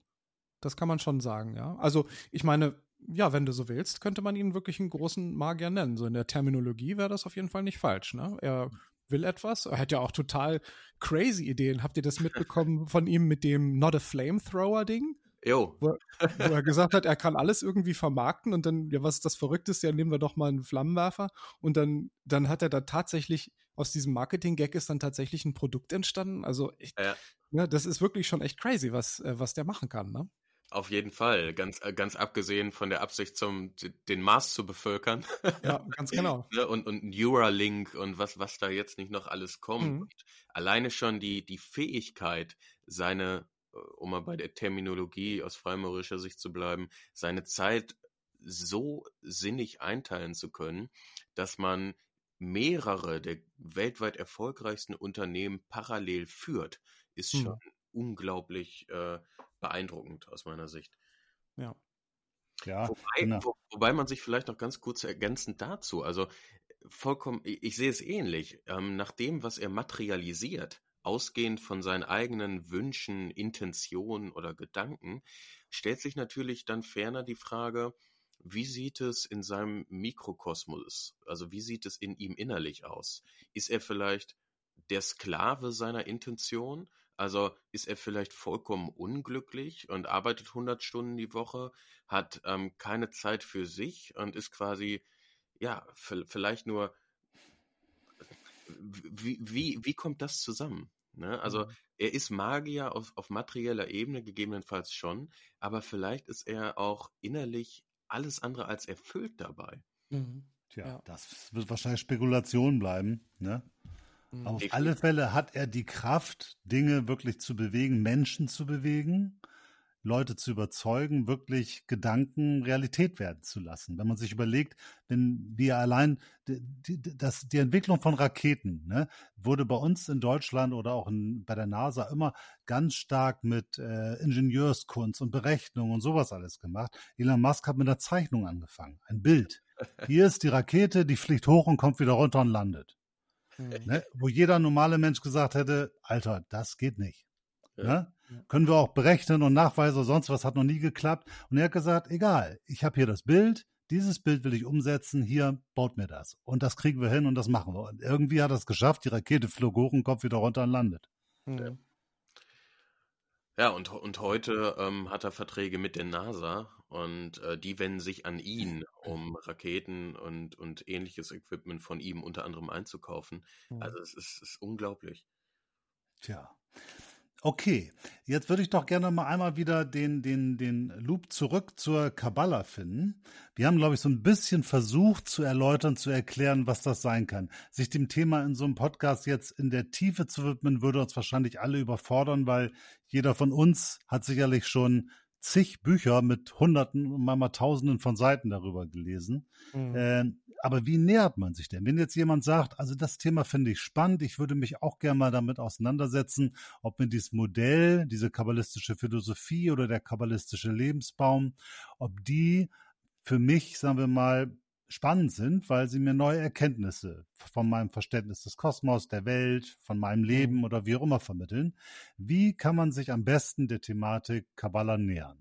Das kann man schon sagen, ja. Also ich meine, ja, wenn du so willst, könnte man ihn wirklich einen großen Magier nennen. So in der Terminologie wäre das auf jeden Fall nicht falsch. Ne? Er will etwas. Er hat ja auch total crazy Ideen. Habt ihr das mitbekommen von ihm mit dem Not a Flamethrower-Ding? Jo. Wo, wo, er gesagt hat, er kann alles irgendwie vermarkten und dann, ja, was ist das Verrückteste? Ja, nehmen wir doch mal einen Flammenwerfer. Und dann, dann hat er da tatsächlich, aus diesem Marketing-Gag ist dann tatsächlich ein Produkt entstanden. Also, ich, ja. ja. das ist wirklich schon echt crazy, was, äh, was der machen kann, ne? Auf jeden Fall, ganz, äh, ganz abgesehen von der Absicht, zum, den Mars zu bevölkern. Ja, ganz genau. Ne, und, und Neuralink und was, was da jetzt nicht noch alles kommt. Mhm. Alleine schon die, die Fähigkeit, seine äh, um mal bei der Terminologie aus freimaurischer Sicht zu bleiben, seine Zeit so sinnig einteilen zu können, dass man mehrere der weltweit erfolgreichsten Unternehmen parallel führt, ist hm. schon unglaublich äh, beeindruckend aus meiner Sicht. Ja. Ja, wobei, genau. wo, wobei man sich vielleicht noch ganz kurz ergänzend dazu, also vollkommen, ich, ich sehe es ähnlich, ähm, nach dem, was er materialisiert, ausgehend von seinen eigenen Wünschen, Intentionen oder Gedanken, stellt sich natürlich dann ferner die Frage, wie sieht es in seinem Mikrokosmos, also wie sieht es in ihm innerlich aus? Ist er vielleicht der Sklave seiner Intention? Also ist er vielleicht vollkommen unglücklich und arbeitet 100 Stunden die Woche, hat ähm, keine Zeit für sich und ist quasi, ja, vielleicht nur wie, wie, wie kommt das zusammen? Ne? Also mhm. er ist Magier auf, auf materieller Ebene gegebenenfalls schon, aber vielleicht ist er auch innerlich alles andere als erfüllt dabei. Mhm. Tja, ja. das wird wahrscheinlich Spekulation bleiben. Ne? Mhm. Auf alle Fälle hat er die Kraft, Dinge wirklich zu bewegen, Menschen zu bewegen. Leute zu überzeugen, wirklich Gedanken Realität werden zu lassen. Wenn man sich überlegt, wenn wir allein die, das, die Entwicklung von Raketen ne, wurde bei uns in Deutschland oder auch in, bei der NASA immer ganz stark mit äh, Ingenieurskunst und Berechnung und sowas alles gemacht. Elon Musk hat mit einer Zeichnung angefangen, ein Bild. Hier ist die Rakete, die fliegt hoch und kommt wieder runter und landet. Mhm. Ne, wo jeder normale Mensch gesagt hätte, Alter, das geht nicht. Ja. Ne? Können wir auch berechnen und nachweisen, sonst was hat noch nie geklappt. Und er hat gesagt, egal, ich habe hier das Bild, dieses Bild will ich umsetzen, hier baut mir das. Und das kriegen wir hin und das machen wir. Und irgendwie hat er es geschafft, die Rakete flog hoch und kommt wieder runter und landet. Mhm. Ja, und, und heute ähm, hat er Verträge mit der NASA und äh, die wenden sich an ihn, um Raketen und, und ähnliches Equipment von ihm unter anderem einzukaufen. Mhm. Also es ist, ist unglaublich. Tja. Okay, jetzt würde ich doch gerne mal einmal wieder den, den, den Loop zurück zur Kabbala finden. Wir haben, glaube ich, so ein bisschen versucht zu erläutern, zu erklären, was das sein kann. Sich dem Thema in so einem Podcast jetzt in der Tiefe zu widmen, würde uns wahrscheinlich alle überfordern, weil jeder von uns hat sicherlich schon zig Bücher mit Hunderten, manchmal Tausenden von Seiten darüber gelesen. Mhm. Äh, aber wie nähert man sich denn? Wenn jetzt jemand sagt, also das Thema finde ich spannend, ich würde mich auch gerne mal damit auseinandersetzen, ob mir dieses Modell, diese kabbalistische Philosophie oder der kabbalistische Lebensbaum, ob die für mich, sagen wir mal, spannend sind, weil sie mir neue Erkenntnisse von meinem Verständnis des Kosmos, der Welt, von meinem Leben mhm. oder wie auch immer vermitteln. Wie kann man sich am besten der Thematik Kabbalah nähern?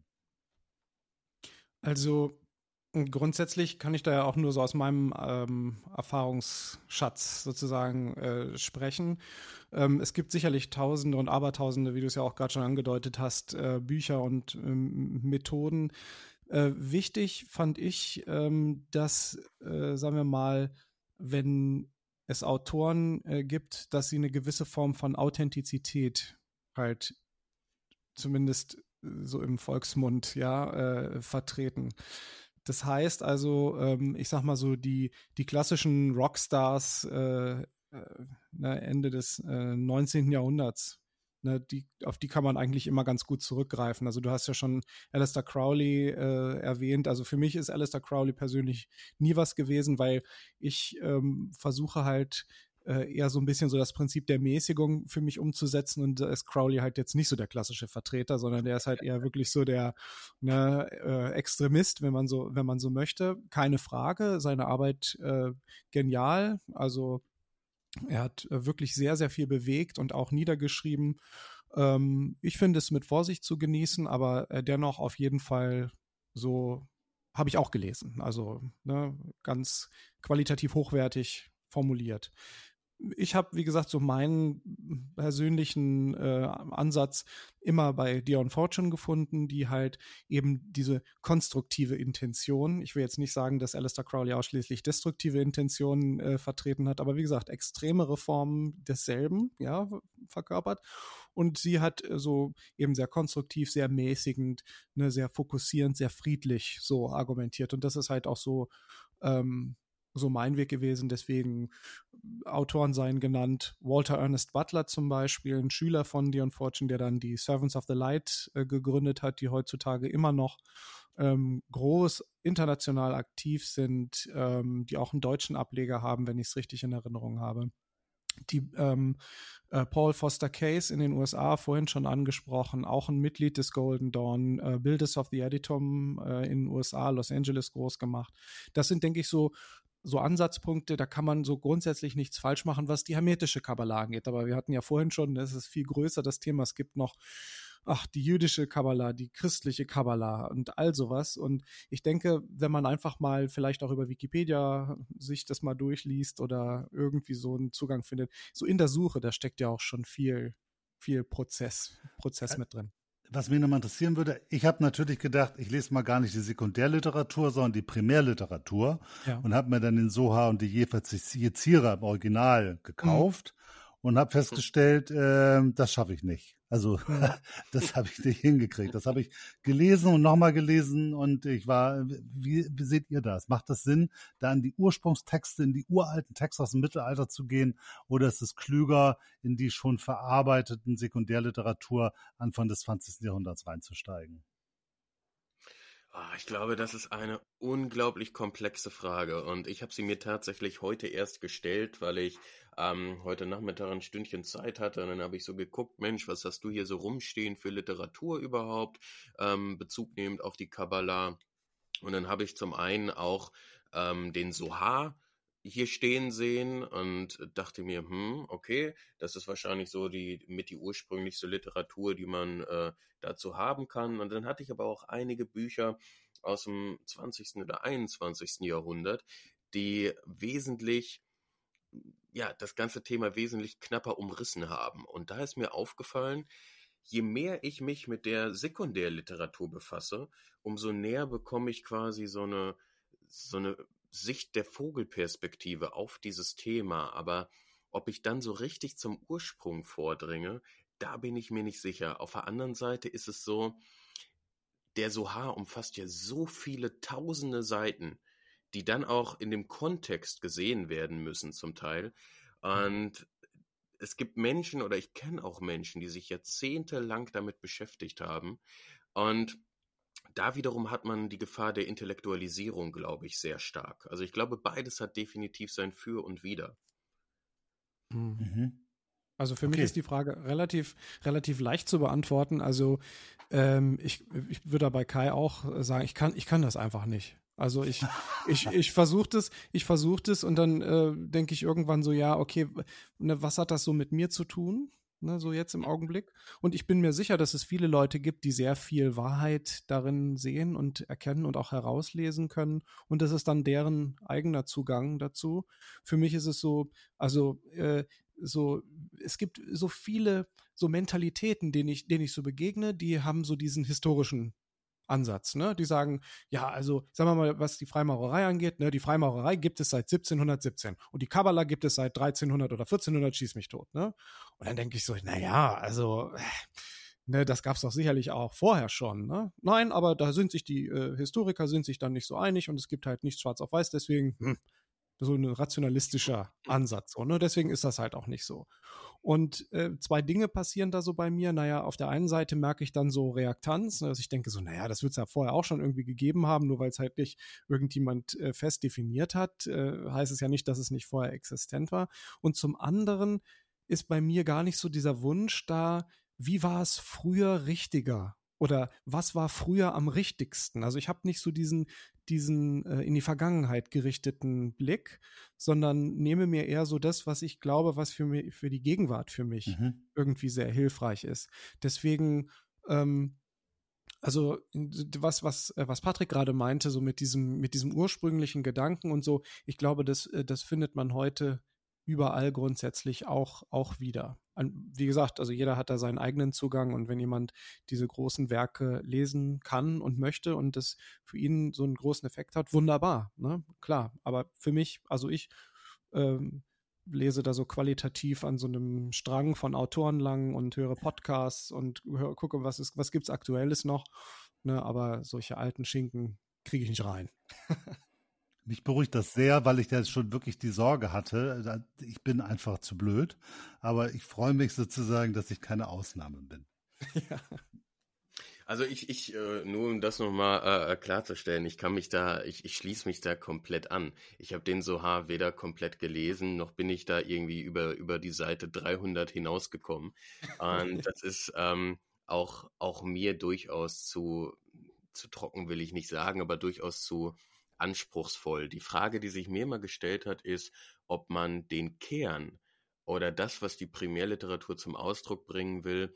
Also grundsätzlich kann ich da ja auch nur so aus meinem ähm, Erfahrungsschatz sozusagen äh, sprechen. Ähm, es gibt sicherlich Tausende und Abertausende, wie du es ja auch gerade schon angedeutet hast, äh, Bücher und ähm, Methoden, äh, wichtig fand ich, ähm, dass, äh, sagen wir mal, wenn es Autoren äh, gibt, dass sie eine gewisse Form von Authentizität halt zumindest äh, so im Volksmund ja äh, vertreten. Das heißt also, ähm, ich sag mal so, die, die klassischen Rockstars äh, ne, Ende des 19. Jahrhunderts, ne, die, auf die kann man eigentlich immer ganz gut zurückgreifen. Also du hast ja schon Alistair Crowley äh, erwähnt. Also für mich ist Alistair Crowley persönlich nie was gewesen, weil ich ähm, versuche halt äh, eher so ein bisschen so das Prinzip der Mäßigung für mich umzusetzen und da ist Crowley halt jetzt nicht so der klassische Vertreter, sondern der ist halt eher wirklich so der ne, äh, Extremist, wenn man so, wenn man so möchte. Keine Frage, seine Arbeit äh, genial, also er hat äh, wirklich sehr, sehr viel bewegt und auch niedergeschrieben. Ähm, ich finde es mit Vorsicht zu genießen, aber äh, dennoch auf jeden Fall so habe ich auch gelesen. Also ne, ganz qualitativ hochwertig formuliert ich habe, wie gesagt, so meinen persönlichen äh, Ansatz immer bei Dion Fortune gefunden, die halt eben diese konstruktive Intention, ich will jetzt nicht sagen, dass Alistair Crowley ausschließlich destruktive Intentionen äh, vertreten hat, aber wie gesagt, extreme Reformen desselben, ja, verkörpert. Und sie hat äh, so eben sehr konstruktiv, sehr mäßigend, ne, sehr fokussierend, sehr friedlich so argumentiert. Und das ist halt auch so ähm, so mein Weg gewesen. Deswegen Autoren seien genannt. Walter Ernest Butler zum Beispiel, ein Schüler von Dion Fortune, der dann die Servants of the Light äh, gegründet hat, die heutzutage immer noch ähm, groß international aktiv sind, ähm, die auch einen deutschen Ableger haben, wenn ich es richtig in Erinnerung habe. Die ähm, äh, Paul Foster Case in den USA, vorhin schon angesprochen, auch ein Mitglied des Golden Dawn, äh, Builders of the Editum äh, in den USA, Los Angeles groß gemacht. Das sind, denke ich, so so Ansatzpunkte, da kann man so grundsätzlich nichts falsch machen, was die hermetische Kabbalah angeht. Aber wir hatten ja vorhin schon, das ist viel größer, das Thema. Es gibt noch, ach, die jüdische Kabbalah, die christliche Kabbalah und all sowas. Und ich denke, wenn man einfach mal vielleicht auch über Wikipedia sich das mal durchliest oder irgendwie so einen Zugang findet, so in der Suche, da steckt ja auch schon viel, viel Prozess, Prozess mit drin was mich nochmal interessieren würde, ich habe natürlich gedacht, ich lese mal gar nicht die Sekundärliteratur, sondern die Primärliteratur ja. und habe mir dann den Soha und die Jezira im Original gekauft mhm. und habe festgestellt, äh, das schaffe ich nicht. Also das habe ich nicht hingekriegt. Das habe ich gelesen und nochmal gelesen und ich war, wie, wie seht ihr das? Macht das Sinn, da in die Ursprungstexte, in die uralten Texte aus dem Mittelalter zu gehen oder ist es klüger, in die schon verarbeiteten Sekundärliteratur Anfang des 20. Jahrhunderts reinzusteigen? Ah, ich glaube, das ist eine unglaublich komplexe Frage und ich habe sie mir tatsächlich heute erst gestellt, weil ich ähm, heute Nachmittag ein Stündchen Zeit hatte und dann habe ich so geguckt, Mensch, was hast du hier so rumstehen für Literatur überhaupt, ähm, Bezug nehmend auf die Kabbalah. Und dann habe ich zum einen auch ähm, den Sohar hier stehen sehen und dachte mir, hm, okay, das ist wahrscheinlich so die mit die ursprünglichste Literatur, die man äh, dazu haben kann. Und dann hatte ich aber auch einige Bücher aus dem 20. oder 21. Jahrhundert, die wesentlich ja, das ganze Thema wesentlich knapper umrissen haben. Und da ist mir aufgefallen, je mehr ich mich mit der Sekundärliteratur befasse, umso näher bekomme ich quasi so eine, so eine Sicht der Vogelperspektive auf dieses Thema, aber ob ich dann so richtig zum Ursprung vordringe, da bin ich mir nicht sicher. Auf der anderen Seite ist es so, der Sohar umfasst ja so viele tausende Seiten, die dann auch in dem Kontext gesehen werden müssen zum Teil. Und es gibt Menschen oder ich kenne auch Menschen, die sich jahrzehntelang damit beschäftigt haben und da wiederum hat man die Gefahr der Intellektualisierung, glaube ich, sehr stark. Also ich glaube, beides hat definitiv sein Für und Wider. Hm. Mhm. Also für okay. mich ist die Frage relativ, relativ leicht zu beantworten. Also ähm, ich, ich würde bei Kai auch sagen, ich kann, ich kann das einfach nicht. Also ich, ich, ich versuche das, ich versuche das und dann äh, denke ich irgendwann so, ja, okay, ne, was hat das so mit mir zu tun? Ne, so jetzt im Augenblick. Und ich bin mir sicher, dass es viele Leute gibt, die sehr viel Wahrheit darin sehen und erkennen und auch herauslesen können. Und das ist dann deren eigener Zugang dazu. Für mich ist es so, also äh, so, es gibt so viele so Mentalitäten, denen ich, denen ich so begegne, die haben so diesen historischen Ansatz. Ne? Die sagen, ja, also sagen wir mal, was die Freimaurerei angeht, ne, die Freimaurerei gibt es seit 1717 und die Kabbala gibt es seit 1300 oder 1400, schieß mich tot. Ne? Und dann denke ich so, naja, also ne, das gab es doch sicherlich auch vorher schon. Ne? Nein, aber da sind sich die äh, Historiker sind sich dann nicht so einig und es gibt halt nichts schwarz auf weiß, deswegen hm, so ein rationalistischer Ansatz. So, ne? Deswegen ist das halt auch nicht so. Und äh, zwei Dinge passieren da so bei mir. Naja, auf der einen Seite merke ich dann so Reaktanz, ne, dass ich denke so, naja, das wird es ja vorher auch schon irgendwie gegeben haben, nur weil es halt nicht irgendjemand äh, fest definiert hat, äh, heißt es ja nicht, dass es nicht vorher existent war. Und zum anderen ist bei mir gar nicht so dieser Wunsch da, wie war es früher richtiger? Oder was war früher am richtigsten? Also ich habe nicht so diesen, diesen äh, in die Vergangenheit gerichteten Blick, sondern nehme mir eher so das, was ich glaube, was für, mich, für die Gegenwart für mich mhm. irgendwie sehr hilfreich ist. Deswegen, ähm, also was, was, äh, was Patrick gerade meinte, so mit diesem, mit diesem ursprünglichen Gedanken und so, ich glaube, das, äh, das findet man heute überall grundsätzlich auch, auch wieder. Wie gesagt, also jeder hat da seinen eigenen Zugang und wenn jemand diese großen Werke lesen kann und möchte und das für ihn so einen großen Effekt hat, wunderbar, ne? Klar. Aber für mich, also ich ähm, lese da so qualitativ an so einem Strang von Autoren lang und höre Podcasts und höre, gucke, was ist, was gibt's Aktuelles noch. Ne? Aber solche alten Schinken kriege ich nicht rein. Mich beruhigt das sehr, weil ich ja schon wirklich die Sorge hatte. Ich bin einfach zu blöd. Aber ich freue mich sozusagen, dass ich keine Ausnahme bin. Ja. Also ich, ich, äh, nur um das nochmal äh, klarzustellen, ich kann mich da, ich, ich schließe mich da komplett an. Ich habe den Soha weder komplett gelesen, noch bin ich da irgendwie über, über die Seite 300 hinausgekommen. Und das ist ähm, auch, auch mir durchaus zu, zu trocken will ich nicht sagen, aber durchaus zu anspruchsvoll. Die Frage, die sich mir immer gestellt hat, ist, ob man den Kern oder das, was die Primärliteratur zum Ausdruck bringen will,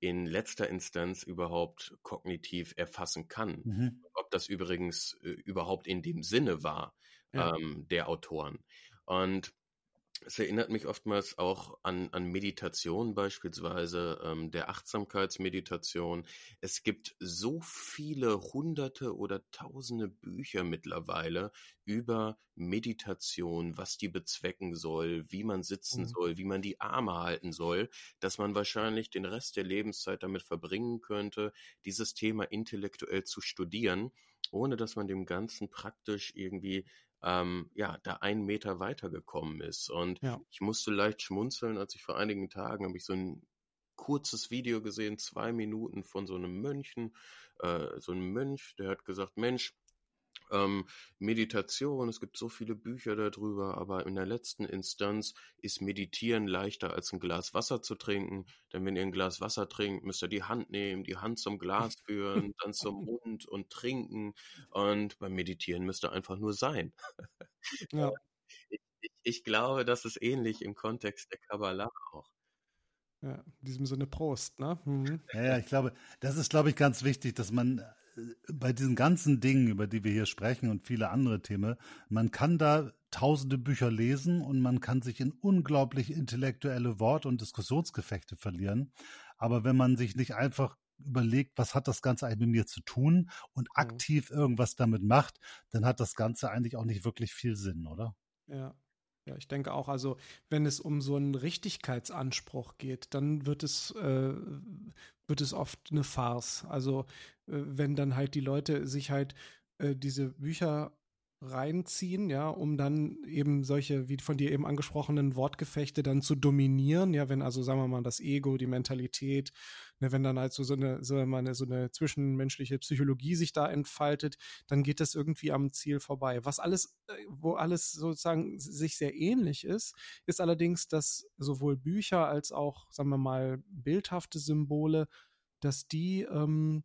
in letzter Instanz überhaupt kognitiv erfassen kann. Mhm. Ob das übrigens äh, überhaupt in dem Sinne war ja. ähm, der Autoren. Und es erinnert mich oftmals auch an, an Meditation beispielsweise, ähm, der Achtsamkeitsmeditation. Es gibt so viele hunderte oder tausende Bücher mittlerweile über Meditation, was die bezwecken soll, wie man sitzen mhm. soll, wie man die Arme halten soll, dass man wahrscheinlich den Rest der Lebenszeit damit verbringen könnte, dieses Thema intellektuell zu studieren, ohne dass man dem Ganzen praktisch irgendwie ähm, ja, da einen Meter weitergekommen ist. Und ja. ich musste leicht schmunzeln, als ich vor einigen Tagen habe ich so ein kurzes Video gesehen, zwei Minuten von so einem Mönchen, äh, so einem Mönch, der hat gesagt, Mensch, ähm, Meditation, es gibt so viele Bücher darüber, aber in der letzten Instanz ist Meditieren leichter als ein Glas Wasser zu trinken. Denn wenn ihr ein Glas Wasser trinkt, müsst ihr die Hand nehmen, die Hand zum Glas führen, dann zum Mund und trinken. Und beim Meditieren müsst ihr einfach nur sein. Ja. Ich, ich, ich glaube, das ist ähnlich im Kontext der Kabbalah auch. Ja, in diesem Sinne Prost, ne? Mhm. Ja, ja, ich glaube, das ist, glaube ich, ganz wichtig, dass man bei diesen ganzen Dingen, über die wir hier sprechen und viele andere Themen, man kann da tausende Bücher lesen und man kann sich in unglaublich intellektuelle Wort- und Diskussionsgefechte verlieren. Aber wenn man sich nicht einfach überlegt, was hat das Ganze eigentlich mit mir zu tun und mhm. aktiv irgendwas damit macht, dann hat das Ganze eigentlich auch nicht wirklich viel Sinn, oder? Ja. Ja, ich denke auch, also wenn es um so einen Richtigkeitsanspruch geht, dann wird es, äh, wird es oft eine Farce. Also äh, wenn dann halt die Leute sich halt äh, diese Bücher reinziehen, ja, um dann eben solche, wie von dir eben angesprochenen Wortgefechte dann zu dominieren, ja, wenn also, sagen wir mal, das Ego, die Mentalität, ne, wenn dann halt so, so eine, so eine, so eine zwischenmenschliche Psychologie sich da entfaltet, dann geht das irgendwie am Ziel vorbei. Was alles, äh, wo alles sozusagen sich sehr ähnlich ist, ist allerdings, dass sowohl Bücher als auch, sagen wir mal, bildhafte Symbole, dass die ähm,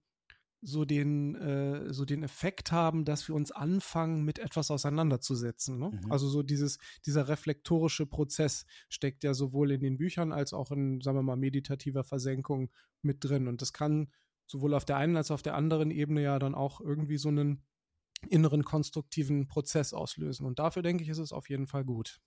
so den, äh, so den Effekt haben, dass wir uns anfangen, mit etwas auseinanderzusetzen. Ne? Mhm. Also so dieses, dieser reflektorische Prozess steckt ja sowohl in den Büchern als auch in, sagen wir mal, meditativer Versenkung mit drin. Und das kann sowohl auf der einen als auch auf der anderen Ebene ja dann auch irgendwie so einen inneren konstruktiven Prozess auslösen. Und dafür denke ich, ist es auf jeden Fall gut.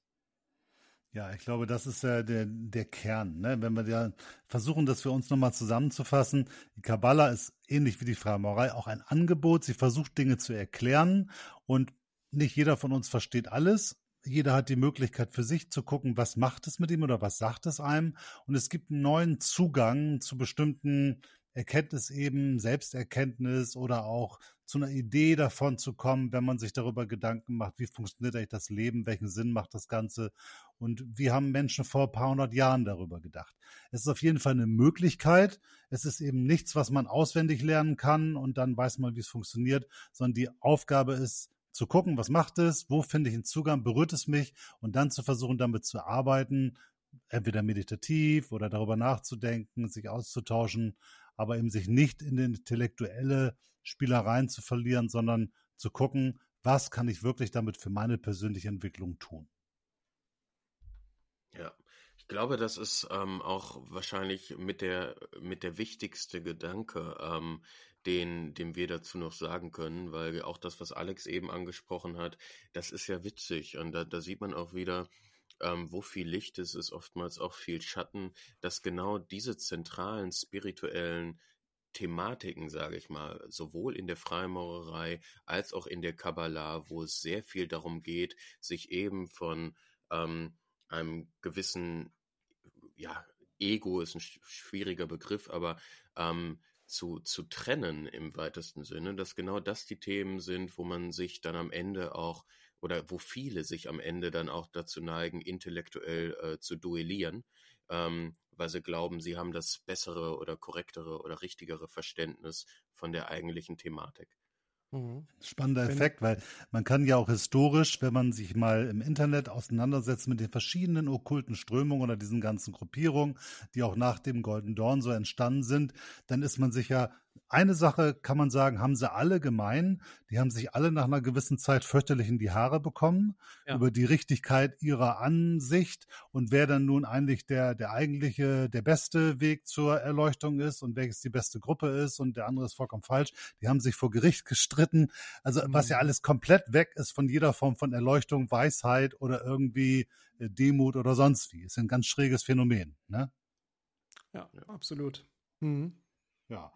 Ja, ich glaube, das ist ja der, der Kern. Ne? Wenn wir ja versuchen, das für uns nochmal zusammenzufassen, die Kabbala ist ähnlich wie die Freimaurerei auch ein Angebot. Sie versucht Dinge zu erklären und nicht jeder von uns versteht alles. Jeder hat die Möglichkeit für sich zu gucken, was macht es mit ihm oder was sagt es einem. Und es gibt einen neuen Zugang zu bestimmten Erkenntnis eben, Selbsterkenntnis oder auch zu einer Idee davon zu kommen, wenn man sich darüber Gedanken macht, wie funktioniert eigentlich das Leben, welchen Sinn macht das Ganze und wie haben Menschen vor ein paar hundert Jahren darüber gedacht. Es ist auf jeden Fall eine Möglichkeit. Es ist eben nichts, was man auswendig lernen kann und dann weiß man, wie es funktioniert, sondern die Aufgabe ist, zu gucken, was macht es, wo finde ich einen Zugang, berührt es mich und dann zu versuchen, damit zu arbeiten, entweder meditativ oder darüber nachzudenken, sich auszutauschen aber eben sich nicht in intellektuelle Spielereien zu verlieren, sondern zu gucken, was kann ich wirklich damit für meine persönliche Entwicklung tun. Ja, ich glaube, das ist ähm, auch wahrscheinlich mit der mit der wichtigste Gedanke, ähm, den, den wir dazu noch sagen können, weil auch das, was Alex eben angesprochen hat, das ist ja witzig und da, da sieht man auch wieder, ähm, wo viel Licht ist, ist oftmals auch viel Schatten, dass genau diese zentralen spirituellen Thematiken, sage ich mal, sowohl in der Freimaurerei als auch in der Kabbalah, wo es sehr viel darum geht, sich eben von ähm, einem gewissen, ja, Ego ist ein schwieriger Begriff, aber ähm, zu, zu trennen im weitesten Sinne, dass genau das die Themen sind, wo man sich dann am Ende auch oder wo viele sich am Ende dann auch dazu neigen, intellektuell äh, zu duellieren, ähm, weil sie glauben, sie haben das bessere oder korrektere oder richtigere Verständnis von der eigentlichen Thematik. Mhm. Spannender Effekt, weil man kann ja auch historisch, wenn man sich mal im Internet auseinandersetzt mit den verschiedenen okkulten Strömungen oder diesen ganzen Gruppierungen, die auch nach dem Golden Dawn so entstanden sind, dann ist man sich ja eine Sache kann man sagen, haben sie alle gemein. Die haben sich alle nach einer gewissen Zeit fürchterlich in die Haare bekommen ja. über die Richtigkeit ihrer Ansicht und wer dann nun eigentlich der, der eigentliche, der beste Weg zur Erleuchtung ist und welches die beste Gruppe ist und der andere ist vollkommen falsch. Die haben sich vor Gericht gestritten. Also mhm. was ja mhm. alles komplett weg ist von jeder Form von Erleuchtung, Weisheit oder irgendwie äh, Demut oder sonst wie. Ist ein ganz schräges Phänomen. Ne? Ja, ja. absolut. Mhm. Ja.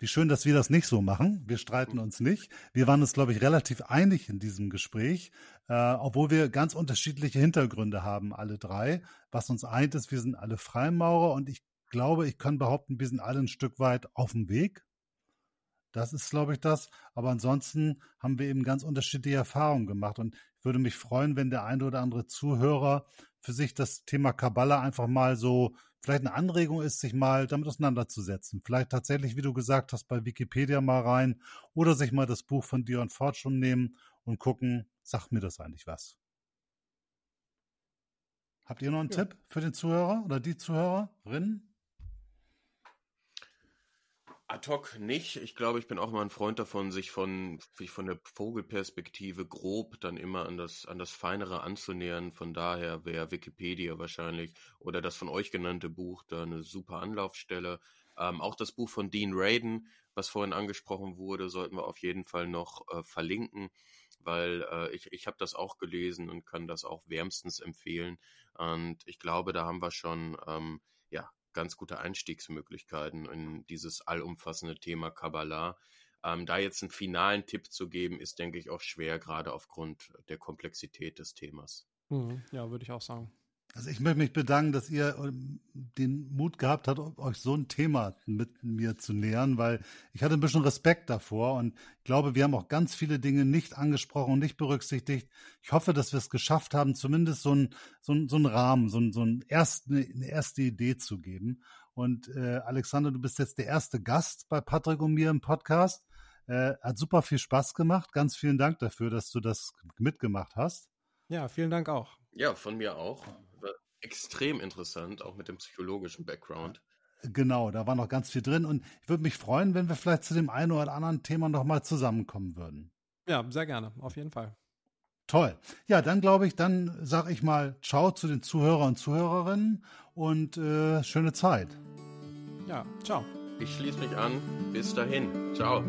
Wie schön, dass wir das nicht so machen. Wir streiten uns nicht. Wir waren uns, glaube ich, relativ einig in diesem Gespräch, äh, obwohl wir ganz unterschiedliche Hintergründe haben, alle drei. Was uns eint, ist, wir sind alle Freimaurer und ich glaube, ich kann behaupten, wir sind alle ein Stück weit auf dem Weg. Das ist, glaube ich, das. Aber ansonsten haben wir eben ganz unterschiedliche Erfahrungen gemacht. Und ich würde mich freuen, wenn der eine oder andere Zuhörer für sich das Thema Kabbala einfach mal so vielleicht eine Anregung ist, sich mal damit auseinanderzusetzen. Vielleicht tatsächlich, wie du gesagt hast, bei Wikipedia mal rein oder sich mal das Buch von Dion Fortune nehmen und gucken, sagt mir das eigentlich was? Habt ihr noch einen ja. Tipp für den Zuhörer oder die Zuhörerin? Ad hoc nicht. Ich glaube, ich bin auch mal ein Freund davon, sich von, sich von der Vogelperspektive grob dann immer an das, an das Feinere anzunähern. Von daher wäre Wikipedia wahrscheinlich oder das von euch genannte Buch da eine super Anlaufstelle. Ähm, auch das Buch von Dean Raiden, was vorhin angesprochen wurde, sollten wir auf jeden Fall noch äh, verlinken, weil äh, ich, ich habe das auch gelesen und kann das auch wärmstens empfehlen. Und ich glaube, da haben wir schon ähm, ja ganz gute Einstiegsmöglichkeiten in dieses allumfassende Thema Kabbalah. Ähm, da jetzt einen finalen Tipp zu geben, ist, denke ich, auch schwer, gerade aufgrund der Komplexität des Themas. Mhm. Ja, würde ich auch sagen. Also ich möchte mich bedanken, dass ihr ähm, den Mut gehabt habt, euch so ein Thema mit mir zu nähern, weil ich hatte ein bisschen Respekt davor und ich glaube, wir haben auch ganz viele Dinge nicht angesprochen und nicht berücksichtigt. Ich hoffe, dass wir es geschafft haben, zumindest so ein so ein, so ein Rahmen, so ein, so ein erst, eine, eine erste Idee zu geben. Und äh, Alexander, du bist jetzt der erste Gast bei Patrick und mir im Podcast. Äh, hat super viel Spaß gemacht. Ganz vielen Dank dafür, dass du das mitgemacht hast. Ja, vielen Dank auch. Ja, von mir auch extrem interessant, auch mit dem psychologischen Background. Genau, da war noch ganz viel drin und ich würde mich freuen, wenn wir vielleicht zu dem einen oder anderen Thema nochmal zusammenkommen würden. Ja, sehr gerne, auf jeden Fall. Toll. Ja, dann glaube ich, dann sage ich mal Ciao zu den Zuhörern und Zuhörerinnen und äh, schöne Zeit. Ja, ciao. Ich schließe mich an. Bis dahin. Ciao.